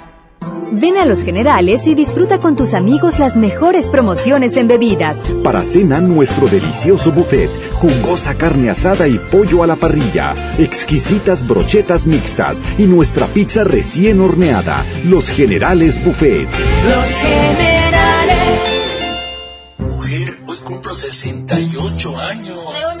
Ven a Los Generales y disfruta con tus amigos las mejores promociones en bebidas. Para cena, nuestro delicioso buffet, jugosa carne asada y pollo a la parrilla, exquisitas brochetas mixtas y nuestra pizza recién horneada. Los Generales Buffet. Los generales. Mujer, hoy cumplo 68 años.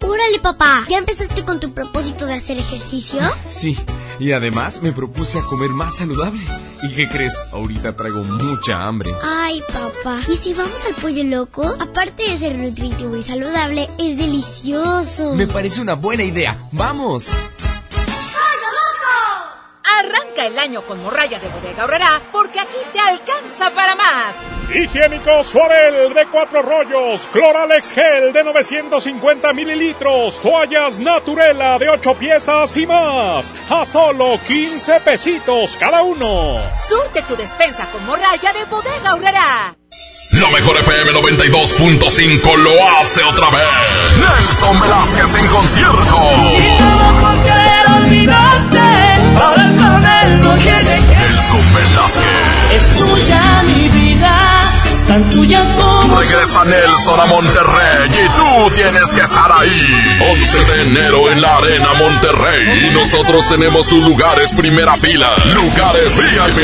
Órale, papá, ¿ya empezaste con tu propósito de hacer ejercicio? Sí, y además me propuse a comer más saludable. ¿Y qué crees? Ahorita traigo mucha hambre. Ay, papá, ¿y si vamos al pollo loco? Aparte de ser nutritivo y saludable, es delicioso. Me parece una buena idea. ¡Vamos! Arranca el año con morralla de bodega horrera porque aquí te alcanza para más. Higiénico Suabel de cuatro rollos, Cloralex Gel de 950 mililitros, toallas Naturela de 8 piezas y más, a solo 15 pesitos cada uno. Surte tu despensa con morralla de bodega horrera. Lo mejor FM 92.5 lo hace otra vez. Nelson Velázquez en concierto. Nelson Velázquez. Es tuya mi vida, tan tuya como. Regresa Nelson a Monterrey y tú tienes que estar ahí. 11 de enero en la Arena Monterrey. Y nosotros tenemos tus lugares primera fila. Lugares VIP.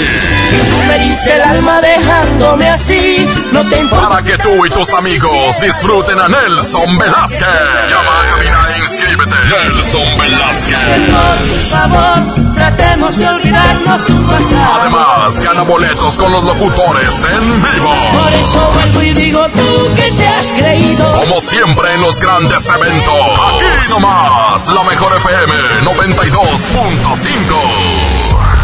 Tú me diste el alma dejándome así, no te importa. Para que tú y tus amigos disfruten a Nelson Velázquez. Llama a cabina e inscríbete. Nelson Velázquez. Por favor, tratemos de olvidarnos tu pasado. Además, gana boletos con los locutores en vivo. Por eso vuelvo y digo tú que te has creído. Como siempre en los grandes eventos. Aquí nomás, la mejor FM 92.5.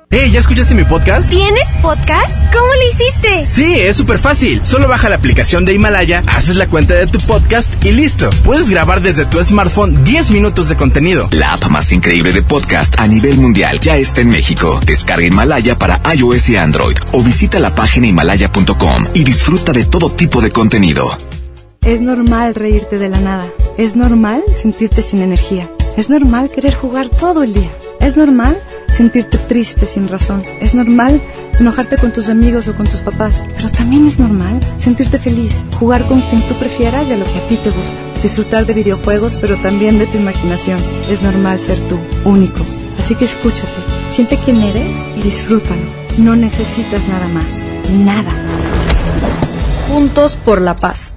Hey, ¿ya escuchaste mi podcast? ¿Tienes podcast? ¿Cómo lo hiciste? Sí, es súper fácil. Solo baja la aplicación de Himalaya, haces la cuenta de tu podcast y listo. Puedes grabar desde tu smartphone 10 minutos de contenido. La app más increíble de podcast a nivel mundial ya está en México. Descarga Himalaya para iOS y Android o visita la página himalaya.com y disfruta de todo tipo de contenido. Es normal reírte de la nada. Es normal sentirte sin energía. Es normal querer jugar todo el día. Es normal sentirte triste sin razón. Es normal enojarte con tus amigos o con tus papás. Pero también es normal sentirte feliz, jugar con quien tú prefieras y a lo que a ti te gusta. Disfrutar de videojuegos, pero también de tu imaginación. Es normal ser tú, único. Así que escúchate, siente quién eres y disfrútalo. No necesitas nada más. Nada. Juntos por la paz.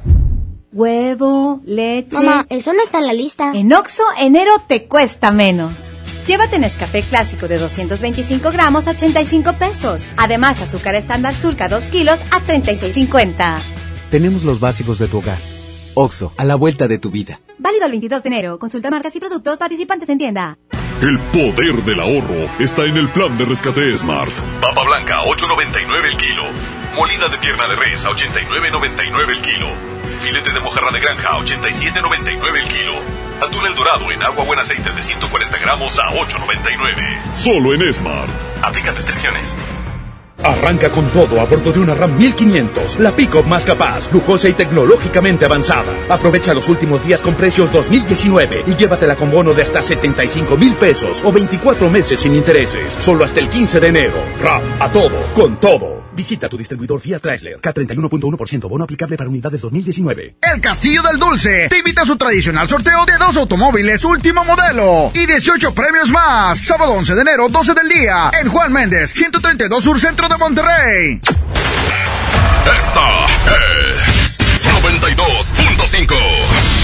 Huevo, leche. Mamá, eso no está en la lista. En Oxo, enero te cuesta menos. Llévate Nescafé clásico de 225 gramos a 85 pesos. Además, azúcar estándar Sulca 2 kilos a 36.50. Tenemos los básicos de tu hogar. Oxo, a la vuelta de tu vida. Válido el 22 de enero. Consulta marcas y productos participantes en tienda. El poder del ahorro está en el plan de rescate Smart. Papa blanca, 8.99 el kilo. Molida de pierna de res, a 89.99 el kilo. Filete de mojarra de granja, a 87.99 el kilo. Atún el dorado en agua buen aceite de 140 gramos a 8.99. Solo en Smart. Aplican restricciones. Arranca con todo a bordo de una RAM 1500, la pick-up más capaz, lujosa y tecnológicamente avanzada. Aprovecha los últimos días con precios 2019 y llévatela con bono de hasta 75 mil pesos o 24 meses sin intereses, solo hasta el 15 de enero. RAM, a todo, con todo. Visita tu distribuidor Fiat Chrysler, K31.1% bono aplicable para unidades 2019. El Castillo del Dulce te invita a su tradicional sorteo de dos automóviles último modelo y 18 premios más. Sábado 11 de enero, 12 del día, en Juan Méndez, 132 Sur Centro de Monterrey. Esta es 92.5.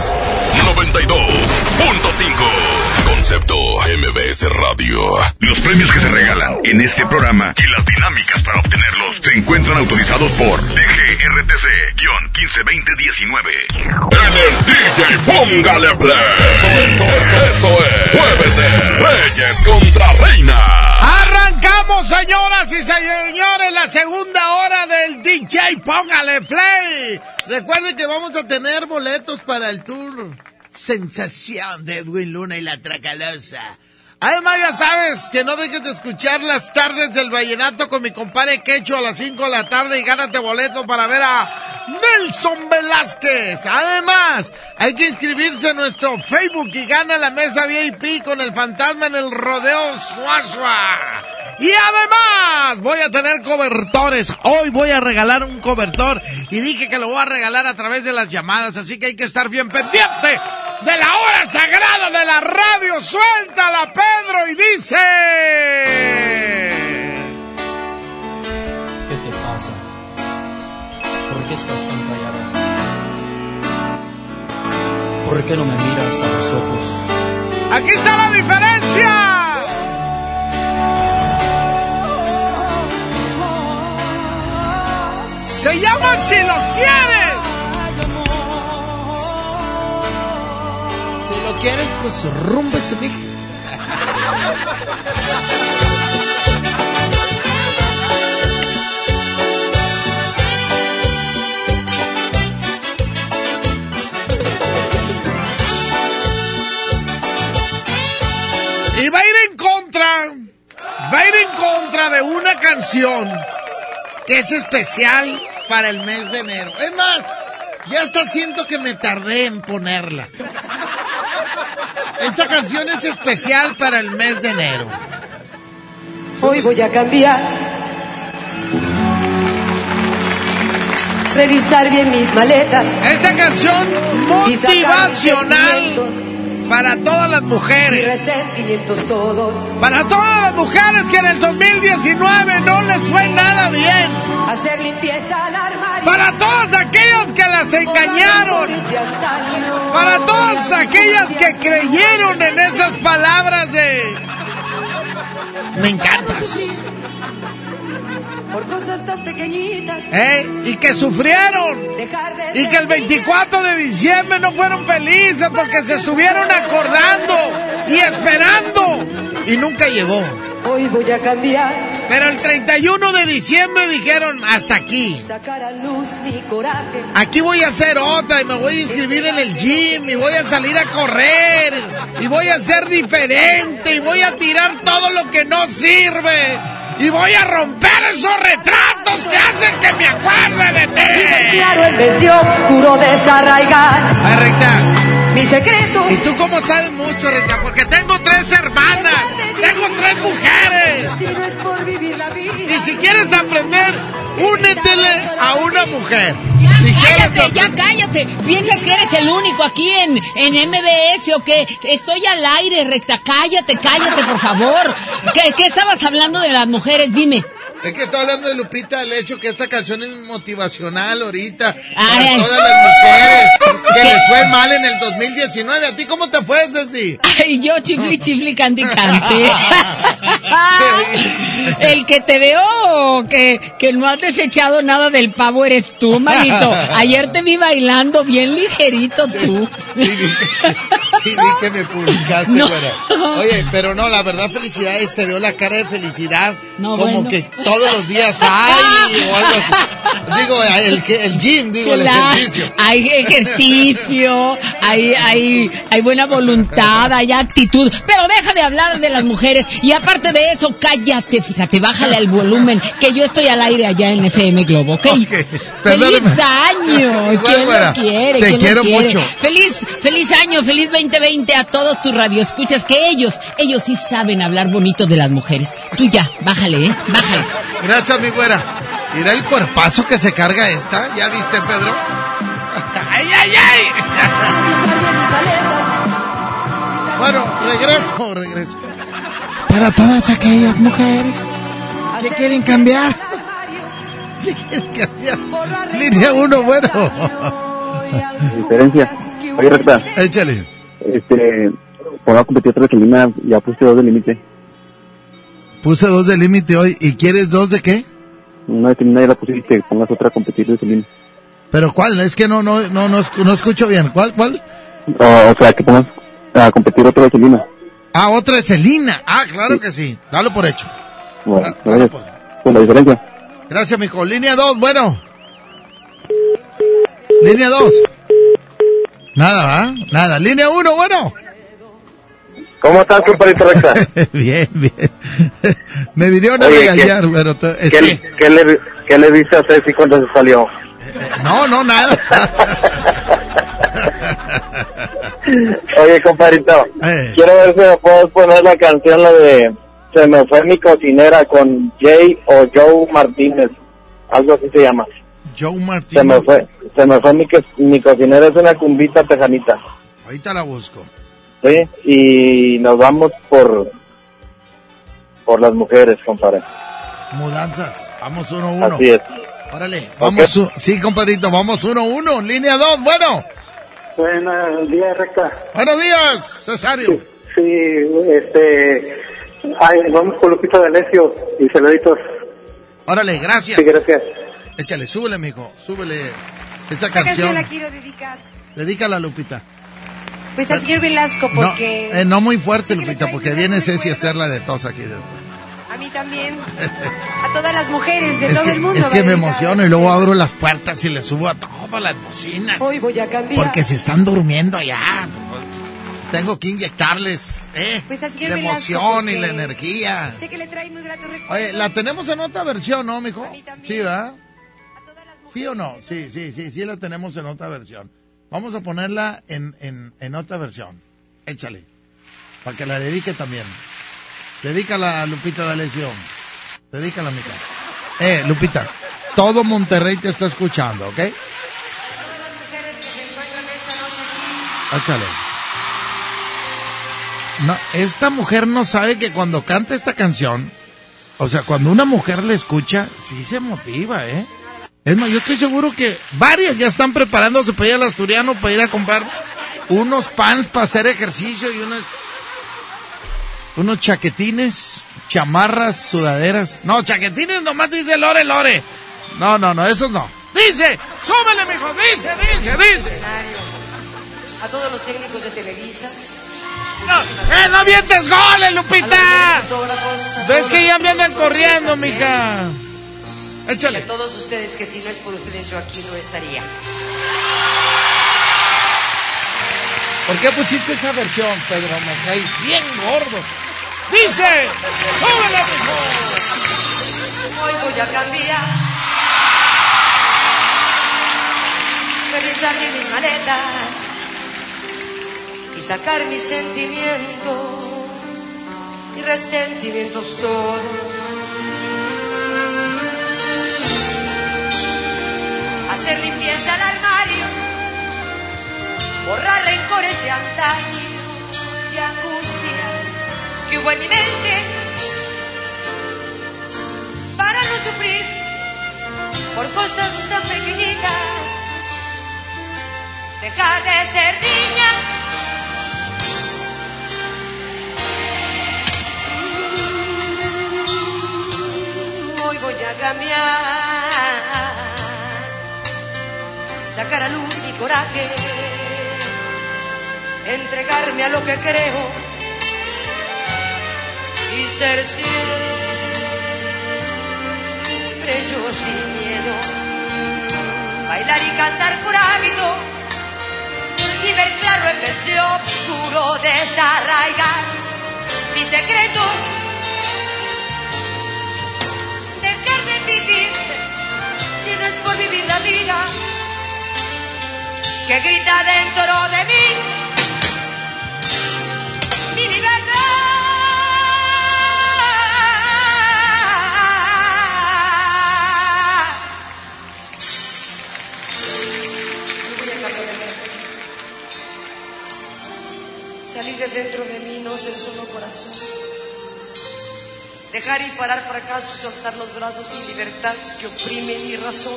92.5. Concepto MBS Radio. Los premios que se regalan en este programa y las dinámicas para obtenerlos se encuentran autorizados por DGRTC-152019. En el DJ Póngale Play. Esto, esto, esto es Jueves de Reyes contra Reina. Arrancamos, señoras y señores, la segunda hora del DJ Póngale Play. Recuerden que vamos a tener boletos para el tour Sensación de Edwin Luna y la Tracalosa. Además, ya sabes que no dejes de escuchar las tardes del vallenato con mi compadre Quecho a las 5 de la tarde y gánate boleto para ver a Nelson Velázquez. Además, hay que inscribirse en nuestro Facebook y gana la mesa VIP con el fantasma en el rodeo Suazua. Y además voy a tener cobertores. Hoy voy a regalar un cobertor y dije que lo voy a regalar a través de las llamadas, así que hay que estar bien pendiente de la hora sagrada de la radio. Suéltala, Pedro, y dice... ¿Qué te pasa? ¿Por qué estás tan callada? ¿Por qué no me miras a los ojos? Aquí está la diferencia. Se llama Si lo quieres. Si lo quieres, pues rumbo su mija. Y va a ir en contra, va a ir en contra de una canción que es especial para el mes de enero. Es más, ya hasta siento que me tardé en ponerla. Esta canción es especial para el mes de enero. Hoy voy a cambiar. Revisar bien mis maletas. Esta canción motivacional para todas las mujeres. todos. Para todas las mujeres que en el 2019 no les fue nada bien. Hacer limpieza al armario. Para todas aquellas que las engañaron. Para todas aquellas que creyeron en esas palabras de... Me encantas. Por cosas tan pequeñitas. ¿eh? Y que sufrieron. Dejar de Y que el 24 de diciembre no fueron felices porque se estuvieron acordando y esperando. Y nunca llegó. Hoy voy a cambiar. Pero el 31 de diciembre dijeron hasta aquí. Sacar a luz mi coraje. Aquí voy a hacer otra y me voy a inscribir en el gym y voy a salir a correr y voy a ser diferente y voy a tirar todo lo que no sirve y voy a romper esos retratos que hacen que me acuerde de ti. Claro, en vez de oscuro desarraigar. Recta. Mis secretos. ¿Y tú cómo sabes mucho, Recta? Porque tengo tres hermanas, tengo tres mujeres. Si no es por vivir la vida. Y si quieres aprender, únetele a una mujer. Si quieres Cállate, ya cállate. Piensas que eres el único aquí en, en MBS o que estoy al aire, recta. Cállate, cállate, por favor. ¿Qué, qué estabas hablando de las mujeres? Dime. Es que estoy hablando de Lupita, el hecho que esta canción es motivacional ahorita Ay. para todas las mujeres que les fue mal en el 2019. ¿A ti cómo te fue, Ceci? Ay, yo chifli, chifli, canti, cante. El que te veo que, que no has desechado nada del pavo eres tú, manito. Ayer te vi bailando bien ligerito tú. Sí, sí, sí vi que me publicaste, No. güera. Oye, pero no, la verdad, felicidades, te veo la cara de felicidad. No, como bueno. que todos los días hay o algo así. Digo, el, el gym, digo, el ejercicio. Hay ejercicio, hay, hay, hay buena voluntad, hay actitud. Pero deja de hablar de las mujeres. Y aparte de eso, cállate, fíjate, bájale al volumen, que yo estoy al aire allá en FM Globo, ¿ok? ¡Feliz año! Igual, ¿Quién güera. lo quiere? Te ¿Quién lo quiero quiere? mucho. Feliz, feliz año, feliz 2020 a todos tus radioescuchas, que ellos, ellos sí saben hablar bonito de las mujeres. Tú ya, bájale, ¿eh? Bájale. Gracias, mi güera. Mira el cuerpazo que se carga esta. ¿Ya viste, Pedro? ¡Ay, ay, ay! Bueno, regreso, regreso. Para todas aquellas mujeres que quieren cambiar. Que quieren cambiar. Línea uno, bueno. diferencia. Oye, recta. Échale. Este, por no competir otra línea, ya puse dos de límite. Puse dos de límite hoy. ¿Y quieres dos de qué? Una de línea ya la pusiste, pongas otra a competir de línea. ¿Pero cuál? Es que no, no, no, no, esc- no escucho bien. ¿Cuál, cuál? O, sea, que pongas a competir otra línea. Ah, otra Celina. Ah, claro que sí. Dalo por hecho. Bueno, gracias. Por la diferencia. Gracias, mijo. Línea 2, bueno. Línea 2. Nada, ¿va? Nada. Línea 1, bueno. ¿Cómo estás, compadrito Rexa? bien, bien. Me vinieron a regañar, ¿qué- pero... te- es ¿Qué, que- qué le, ¿Qué le dice a Ceci cuando se salió? No, no, nada. Oye, compadrito, Eh. quiero ver si me puedes poner la canción, la de se me fue mi cocinera con Jay o Joe Martínez, algo así se llama. Joe Se me Martínez. fue, se me fue mi, que- mi cocinera, es una cumbita tejanita, Ahorita la busco. ¿sí? Y nos vamos por, por las mujeres, compadre. Mudanzas. Vamos uno a uno. Así es. Órale, vamos. Sí, compadrito, vamos uno a uno. Línea dos, bueno. Buenos días, Recta. Buenos días, Cesario. Sí, este. Ay, vamos con Lupita D'Alessio y saluditos. Órale, gracias. Sí, gracias. Échale, súbele, mijo, súbele esta Esta canción la quiero dedicar. Dedícala, Lupita. Pues al señor Velasco, No, porque eh, no muy fuerte, Lupita, porque viene Ceci a hacerla de tos aquí. a mí también, a todas las mujeres de Es todo que, el mundo. es que a me emociono y luego abro las puertas y le subo a todas las bocinas. Hoy voy a cambiar. Porque se están durmiendo allá. Tengo que inyectarles eh, Pues al señor la Velasco, emoción y la energía. Sé que le trae muy gratos recuerdos. Oye, la tenemos en otra versión, ¿no, mijo? Sí, ¿verdad? ¿Sí o no? Sí, sí, sí, sí la tenemos en otra versión. Vamos a ponerla en, en, en otra versión. Échale. Para que la dedique también. Dedícala a Lupita D'Alessio. Dedícala, mica. Eh, Lupita, todo Monterrey te está escuchando, ¿ok? Échale. No, esta mujer no sabe que cuando canta esta canción, o sea, cuando una mujer le escucha, sí se motiva, ¿eh? Es más, yo estoy seguro que varias ya están preparándose para ir al asturiano para ir a comprar unos pants para hacer ejercicio y unas, unos chaquetines, chamarras, sudaderas. No, chaquetines nomás dice Lore, Lore. No, no, no, esos no. Dice, súbele, mijo, dice, dice, dice. A todos los técnicos de Televisa. ¡Eh, no avientes goles, Lupita! ¿Ves que ya me andan corriendo, mija? Échale. A todos ustedes que si no es por ustedes yo aquí no estaría. ¿Por qué pusiste esa versión, Pedro? Me caes bien gordo. Dice, súbele, mijo. Hoy voy a cambiar. Revisar mis maletas y sacar mis sentimientos y resentimientos todos. Hacer limpieza al armario, borrar rencores de antaño y angustias que hubo en mi mente para no sufrir por cosas tan pequeñitas. Dejar de ser niña. Hoy voy a cambiar, sacar a luz mi coraje, entregarme a lo que creo y ser siempre yo sin miedo. Bailar y cantar por hábito y ver claro en vez de oscuro desarraigar mis secretos. Dejar de vivir si no es por vivir la vida que grita dentro de mí. Mi libertad. Salir de dentro de mí, no ser solo corazón. Dejar y parar fracaso, soltar los brazos sin libertad que oprimen mi razón.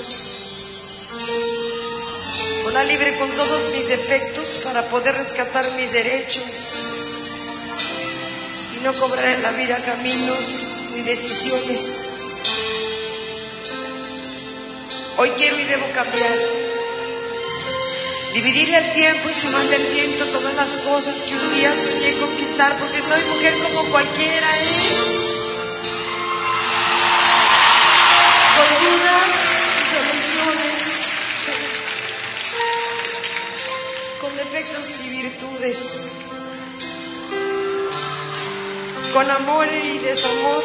Volar libre con todos mis defectos para poder rescatar mis derechos y no cobrar en la vida caminos ni decisiones. Hoy quiero y debo cambiar. Dividirle el tiempo y sumarle el viento todas las cosas que un día soñé conquistar porque soy mujer como cualquiera. ¿eh? Con dudas defectos y virtudes, con amor y desamor,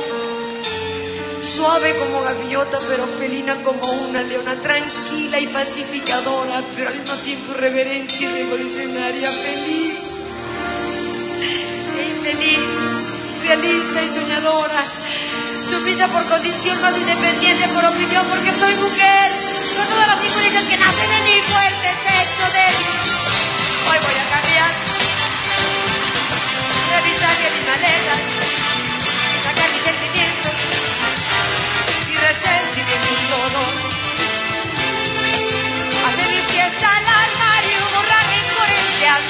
suave como gaviota pero felina como una leona, tranquila y pacificadora, pero al mismo tiempo reverente y revolucionaria, feliz e infeliz, idealista y soñadora. Sumisa por condición, más independiente por opinión, porque soy mujer. Con todas las injusticias que nacen en mi fuerte sexo. Hoy voy a cambiar. Revisar bien mis maletas. Sacar mis sentimientos. Y resentimientos todos. Hacer limpieza al armario, borrar incoherencias,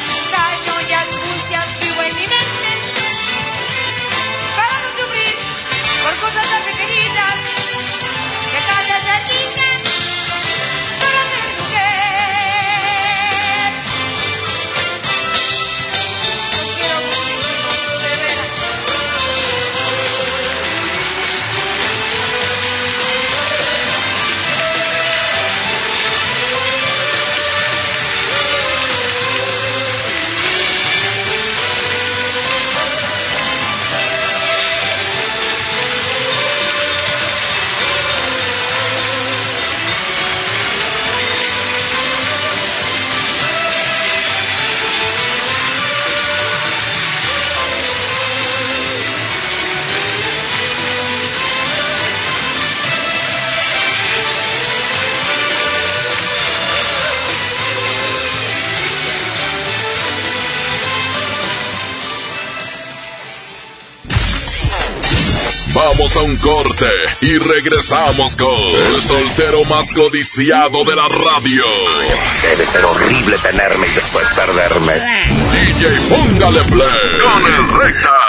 Vamos a un corte y regresamos con el soltero más codiciado de la radio. Debe ser horrible tenerme y después perderme. DJ Póngale Play con el recta.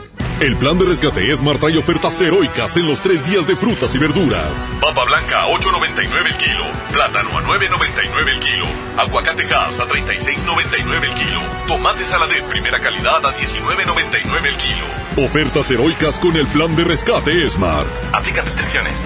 El plan de rescate Esmar trae ofertas heroicas en los tres días de frutas y verduras. Papa blanca a 8.99 el kilo, plátano a 9.99 el kilo, aguacate gas a 36.99 el kilo, tomate saladet primera calidad a 19.99 el kilo. Ofertas heroicas con el plan de rescate Smart. Aplica restricciones.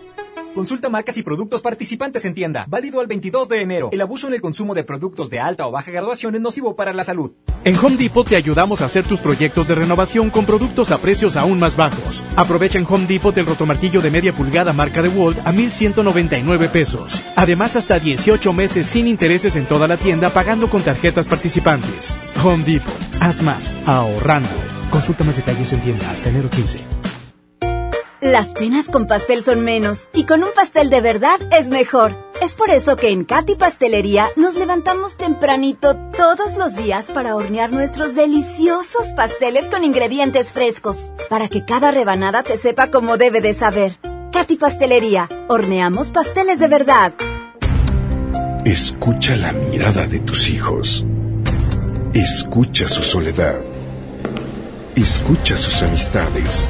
Consulta marcas y productos participantes en tienda. Válido al 22 de enero. El abuso en el consumo de productos de alta o baja graduación es nocivo para la salud. En Home Depot te ayudamos a hacer tus proyectos de renovación con productos a precios aún más bajos. Aprovecha en Home Depot el rotomartillo de media pulgada marca de Walt a 1,199 pesos. Además, hasta 18 meses sin intereses en toda la tienda pagando con tarjetas participantes. Home Depot. Haz más, ahorrando. Consulta más detalles en tienda hasta enero 15. Las penas con pastel son menos y con un pastel de verdad es mejor. Es por eso que en Katy Pastelería nos levantamos tempranito todos los días para hornear nuestros deliciosos pasteles con ingredientes frescos, para que cada rebanada te sepa como debe de saber. Katy Pastelería, horneamos pasteles de verdad. Escucha la mirada de tus hijos. Escucha su soledad. Escucha sus amistades.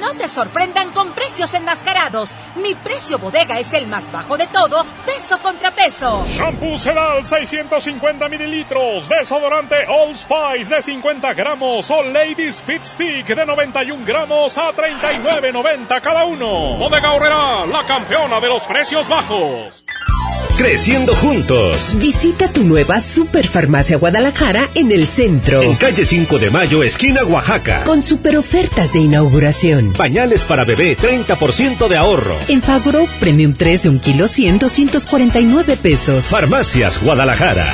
No te sorprendan con precios enmascarados. Mi precio bodega es el más bajo de todos, peso contra peso. Shampoo Sedal 650 mililitros, desodorante Old Spice de 50 gramos o Ladies Fit Stick de 91 gramos a 39.90 cada uno. Bodega Horrera, la campeona de los precios bajos. Creciendo juntos. Visita tu nueva Superfarmacia Guadalajara en el centro. En calle 5 de Mayo, esquina Oaxaca. Con super ofertas de inauguración. Pañales para bebé, 30% de ahorro. En Fagro, Premium 3 de un kilo 100, 249 pesos. Farmacias Guadalajara.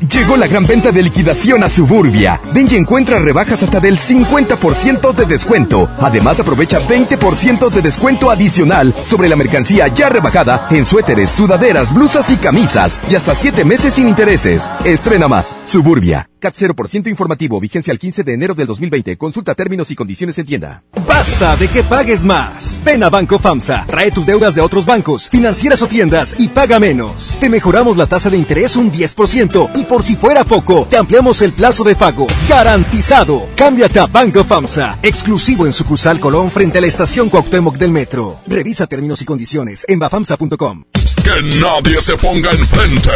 Llegó la gran venta de liquidación a Suburbia. Ven y encuentra rebajas hasta del 50% de descuento. Además, aprovecha 20% de descuento adicional sobre la mercancía ya rebajada en suéteres, sudaderas, blusas y camisas. Y hasta 7 meses sin intereses. Estrena más. Suburbia. CAT 0% informativo. Vigencia al 15 de enero del 2020. Consulta términos y condiciones en tienda. Basta de que pagues más. Ven a Banco FAMSA. Trae tus deudas de otros bancos, financieras o tiendas y paga menos. Te mejoramos la tasa de interés un 10% y por si fuera poco, te ampliamos el plazo de pago. Garantizado. Cámbiate a Banco FAMSA. Exclusivo en sucursal Colón frente a la estación Cuauhtémoc del Metro. Revisa términos y condiciones en bafamsa.com. Que nadie se ponga enfrente.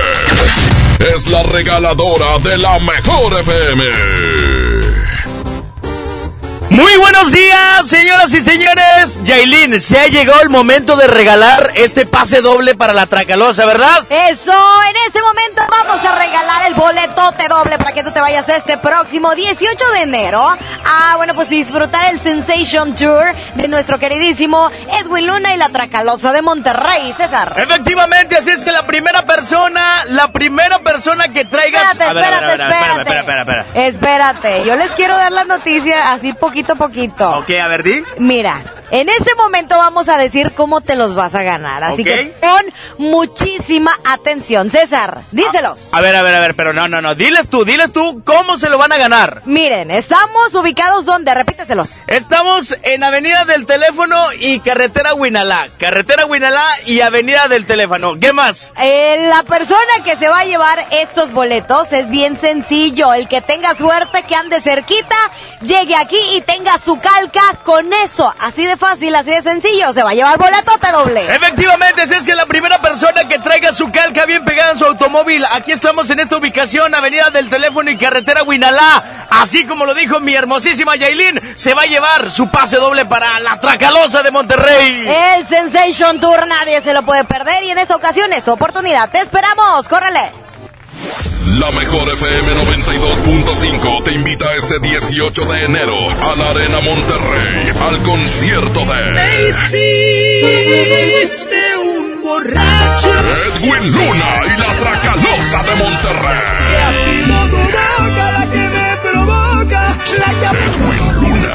Es la regaladora de la mejor FM. Muy buenos días, señoras y señores. Yailin, se ha llegado el momento de regalar este pase doble para la Tracalosa, ¿verdad? Eso, en este momento vamos a regalar el boletote doble para que tú te vayas este próximo 18 de enero. Ah, bueno, pues disfrutar el Sensation Tour de nuestro queridísimo Edwin Luna y la Tracalosa de Monterrey, César. Efectivamente, así es que la primera persona, la primera persona que traiga... Espérate, espérate, espérate. Espérate, yo les quiero dar la noticia así poquito a poquito. Ok, a ver, di. Mira, en este momento vamos a decir cómo te los vas a ganar. Así que pon muchísima atención. César, díselos. A ver, a ver, a ver, pero no, no, no. Diles tú, diles tú cómo se lo van a ganar. Miren, estamos ubicados donde, repíteselos. Estamos en Avenida del Teléfono y Carretera Huinalá. Carretera Huinalá y Avenida del Teléfono. ¿Qué más? Eh, la persona que se va a llevar estos boletos es bien sencillo. El que tenga suerte, que ande cerquita, llegue aquí y tenga su calca con eso. Así de fácil, así de sencillo. Se va a llevar boletote doble. Efectivamente, así es que la primera persona que traiga su calca bien pegada en su automóvil, aquí estamos en esta ubicación, Avenida del Teléfono y Carretera Huinalá, así como lo dijo mi hermosísima Yailin, se va a llevar su pase doble para la Tracalosa de Monterrey. El Sensation Tour nadie se lo puede perder y en esta ocasión es tu oportunidad. Te esperamos, córrele. La mejor FM 92.5 te invita este 18 de enero a la Arena Monterrey al concierto de hiciste un borracho. Edwin Luna y la Tracalosa de Monterrey. Ha sido tu boca la que me provoca, la que Edwin Luna.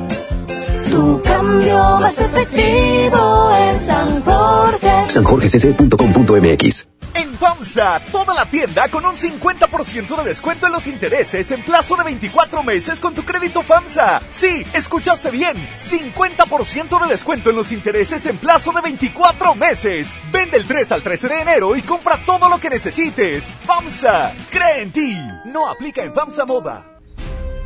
Tu cambio más efectivo en San Jorge. sanjorgecc.com.mx En FAMSA, toda la tienda con un 50% de descuento en los intereses en plazo de 24 meses con tu crédito FAMSA. Sí, escuchaste bien. 50% de descuento en los intereses en plazo de 24 meses. Vende el 3 al 13 de enero y compra todo lo que necesites. FAMSA, cree en ti. No aplica en FAMSA Moda.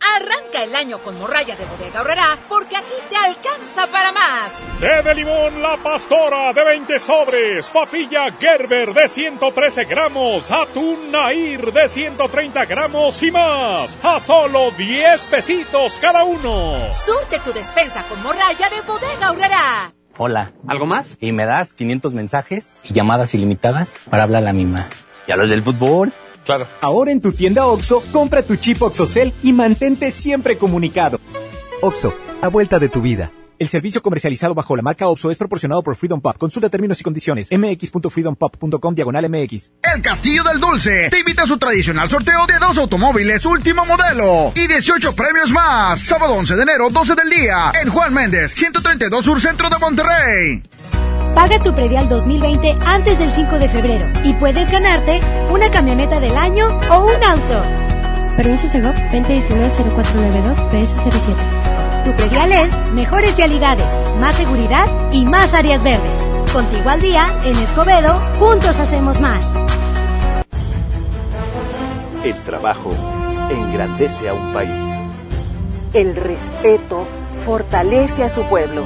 Arranca el año con morralla de bodega horrera porque aquí te alcanza para más. Té de limón La Pastora de 20 sobres, papilla Gerber de 113 gramos, atún Nair de 130 gramos y más, a solo 10 pesitos cada uno. Surte tu despensa con morralla de bodega horrera. Hola. ¿Algo más? Y me das 500 mensajes y llamadas ilimitadas para hablar a la misma. ¿Y a los del fútbol? Claro. Ahora en tu tienda OXO, compra tu chip OXOCEL y mantente siempre comunicado. OXO, a vuelta de tu vida. El servicio comercializado bajo la marca OPSO es proporcionado por Freedom Pop. Consulta términos y condiciones. mx.freedompop.com diagonal mx. El Castillo del Dulce te invita a su tradicional sorteo de dos automóviles último modelo y 18 premios más. Sábado 11 de enero, 12 del día, en Juan Méndez, 132 Sur Centro de Monterrey. Paga tu predial 2020 antes del 5 de febrero y puedes ganarte una camioneta del año o un auto. Permiso Segov 2019-0492 PS07. Tu predial es mejores vialidades, más seguridad y más áreas verdes. Contigo al día, en Escobedo, juntos hacemos más. El trabajo engrandece a un país. El respeto fortalece a su pueblo.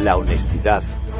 La honestidad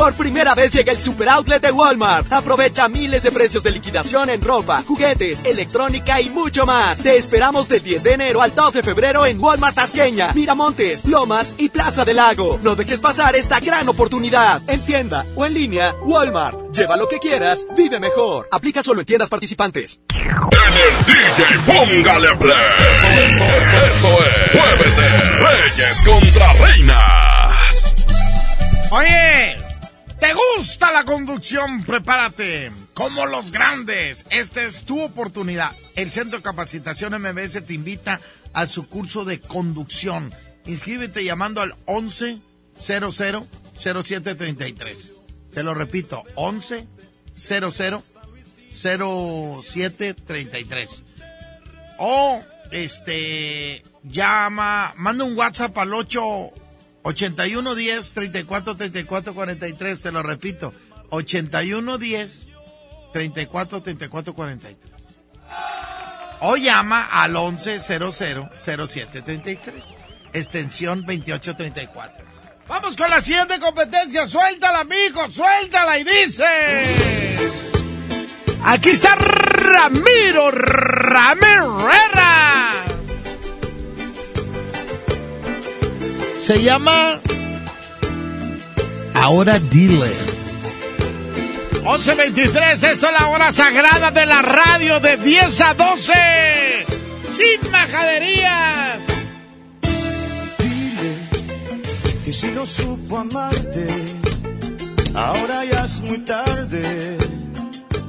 Por primera vez llega el super outlet de Walmart. Aprovecha miles de precios de liquidación en ropa, juguetes, electrónica y mucho más. Te esperamos del 10 de enero al 2 de febrero en Walmart Tasqueña, Miramontes, Lomas y Plaza del Lago. No dejes pasar esta gran oportunidad. En tienda o en línea, Walmart. Lleva lo que quieras, vive mejor. Aplica solo en tiendas participantes. En el DJ Póngale Play. Esto, esto, esto es Jueves de Reyes contra Reinas. Oye, ¿te gusta la conducción? Prepárate. Como los grandes, esta es tu oportunidad. El Centro de Capacitación MBS te invita a su curso de conducción. Inscríbete llamando al 11 00 0733. Te lo repito, 11 00 0733. O este llama, manda un WhatsApp al 8 81 10 34 34 43, te lo repito, 81 10 34 34 43. O llama al 11 00 0733, extensión 2834. Vamos con la siguiente competencia, suéltala, amigo, suéltala y dice. Aquí está Ramiro Ramiro Herrera. Se llama Ahora Dile. 11.23, esto es la hora sagrada de la radio de 10 a 12. Sin majaderías. que si no supo amarte, ahora ya es muy tarde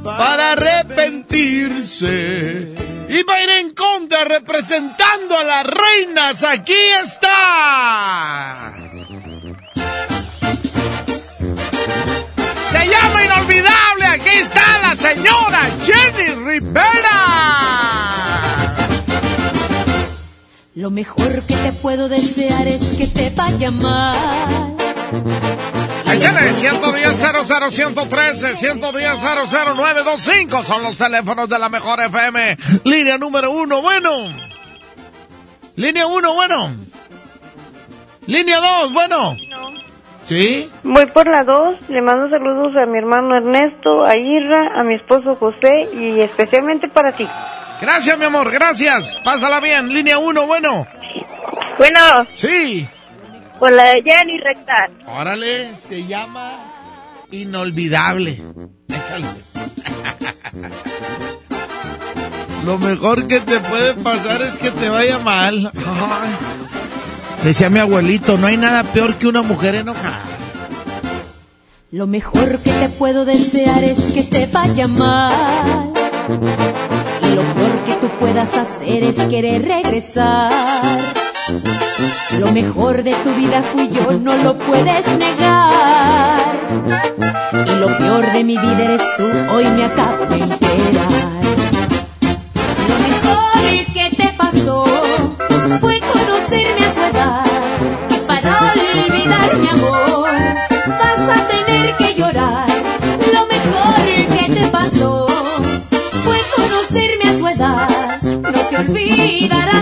para arrepentirse. Y va a ir en contra representando a las reinas. Aquí está. Se llama inolvidable. Aquí está la señora Jenny Rivera. Lo mejor que te puedo desear es que te vaya mal. Échale 110 00 113 110 00925 son los teléfonos de la mejor FM. Línea número uno, bueno. Línea uno, bueno. Línea dos, bueno. ¿Sí? Voy por la 2, le mando saludos a mi hermano Ernesto, a Irra, a mi esposo José y especialmente para ti. Gracias, mi amor, gracias. Pásala bien. Línea uno, bueno. Bueno. Sí. Por la de Jenny Rectal. Órale, se llama Inolvidable. Échale. Lo mejor que te puede pasar es que te vaya mal. Ay. Decía mi abuelito, no hay nada peor que una mujer enojada. Lo mejor que te puedo desear es que te vaya mal. Y lo peor que tú puedas hacer es querer regresar. Lo mejor de tu vida fui yo, no lo puedes negar. Y lo peor de mi vida eres tú, hoy me acabo de enterar. Lo mejor que te pasó fue conocerme a tu edad. Y para olvidar mi amor, vas a tener que llorar. Lo mejor que te pasó fue conocerme a tu edad. No te olvidarás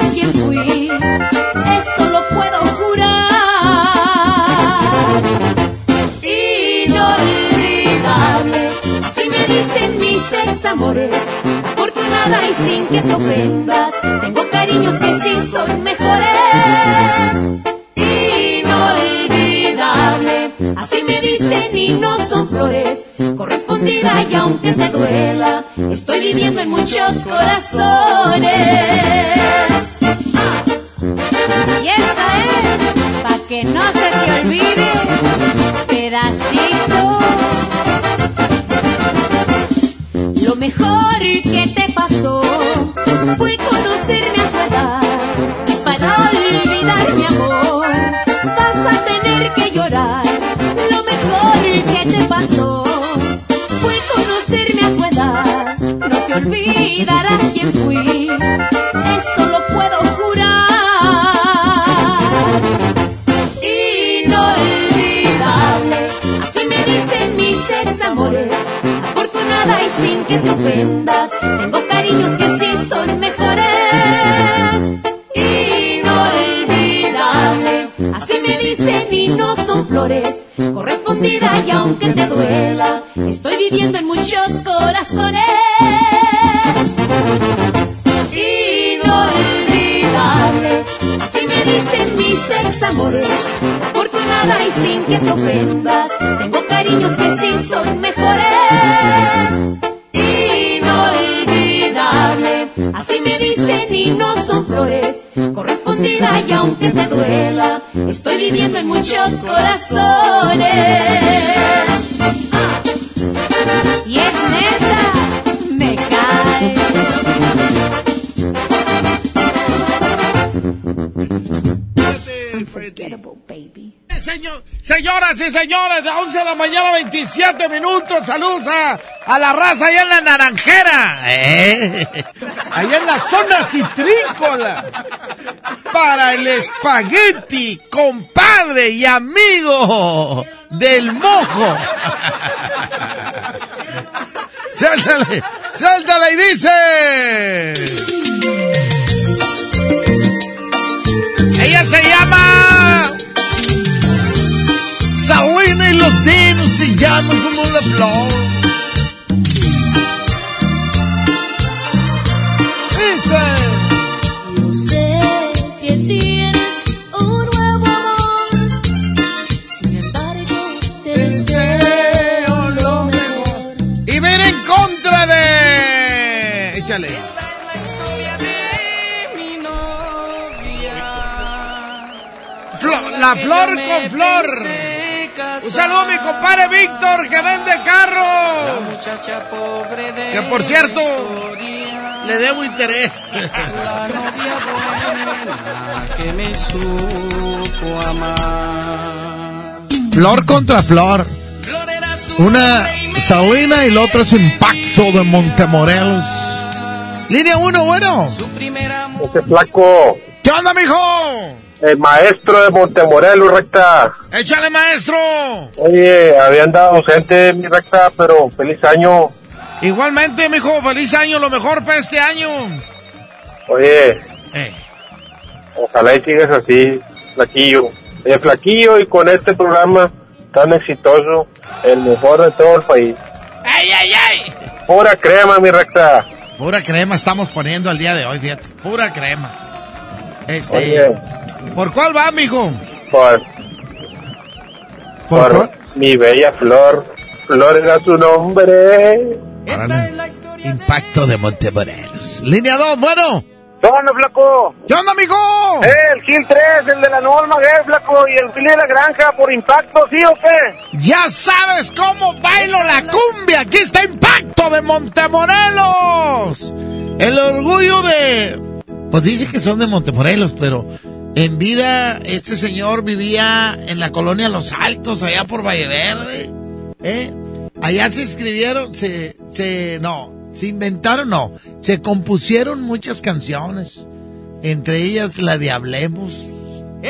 nada y sin que te ofendas. Tengo cariños que sí son mejores. Inolvidable, así me dicen y no son flores. Correspondida y aunque te duela, estoy viviendo en muchos corazones. Y esta es, pa' que no se te olvide, pedacito. Lo mejor que te pasó fue conocerme a tu edad. Y para olvidar mi amor, vas a tener que llorar. Lo mejor que te pasó fue conocerme a tu edad. No te olvidarás quién fui, que te ofendas, tengo cariños que sí son mejores. Inolvidable, así me dicen y no son flores. Correspondida y aunque te duela, estoy viviendo en muchos corazones. Inolvidable, así me dicen mis ex amores. Afortunada y sin que te ofendas, tengo cariños que sí son mejores. Dicen y no son flores. Correspondida y aunque te duela, estoy viviendo en muchos corazones. Y es neta, me cae. Señor, señoras y señores, de 11 de la mañana, 27 minutos. Saludos a, a la raza allá en la Naranjera. ¿eh? Allá en la zona citrícola. Para el espagueti, compadre y amigo del mojo. Sáltale, sáltale y dice. Ella se llama Salina y los dinos se llaman como la flor. Contra de. Échale. Flo- la flor con flor. Un saludo a mi compadre Víctor que vende carros. Que por cierto, le debo interés. que me supo amar. Flor contra flor. Una Salina y la otra es Impacto de Montemorelos. Línea 1, bueno. Ese flaco, ¿Qué onda, mijo? el maestro de Montemorelos, recta. Échale, maestro. Oye, había andado ausente, mi recta, pero feliz año. Igualmente, mijo, feliz año, lo mejor para este año. Oye, Eh. ojalá y sigas así, flaquillo. Flaquillo y con este programa tan exitoso, el mejor de todo el país. ¡Ay, ay, ay! Pura crema, mi recta. Pura crema estamos poniendo el día de hoy, fíjate. Pura crema. Este. Oye, ¿Por cuál va, mijo? por, ¿Por por mi bella flor. Flor era su nombre. Impacto de Montemorelos. Línea 2, bueno. ¿Qué onda, flaco? ¿Qué onda, mijo? El Gil 3, el de la Nueva Almaguer, flaco, y el Fili de la Granja por impacto, ¿sí o qué? Ya sabes cómo bailo la cumbia. Aquí está Impacto de Montemorelos. El orgullo de... Pues dice que son de Montemorelos, pero en vida este señor vivía en la colonia Los Altos, allá por Valle Verde. ¿eh? Allá se escribieron, se, se, no, se inventaron, no, se compusieron muchas canciones. Entre ellas la de Hablemos,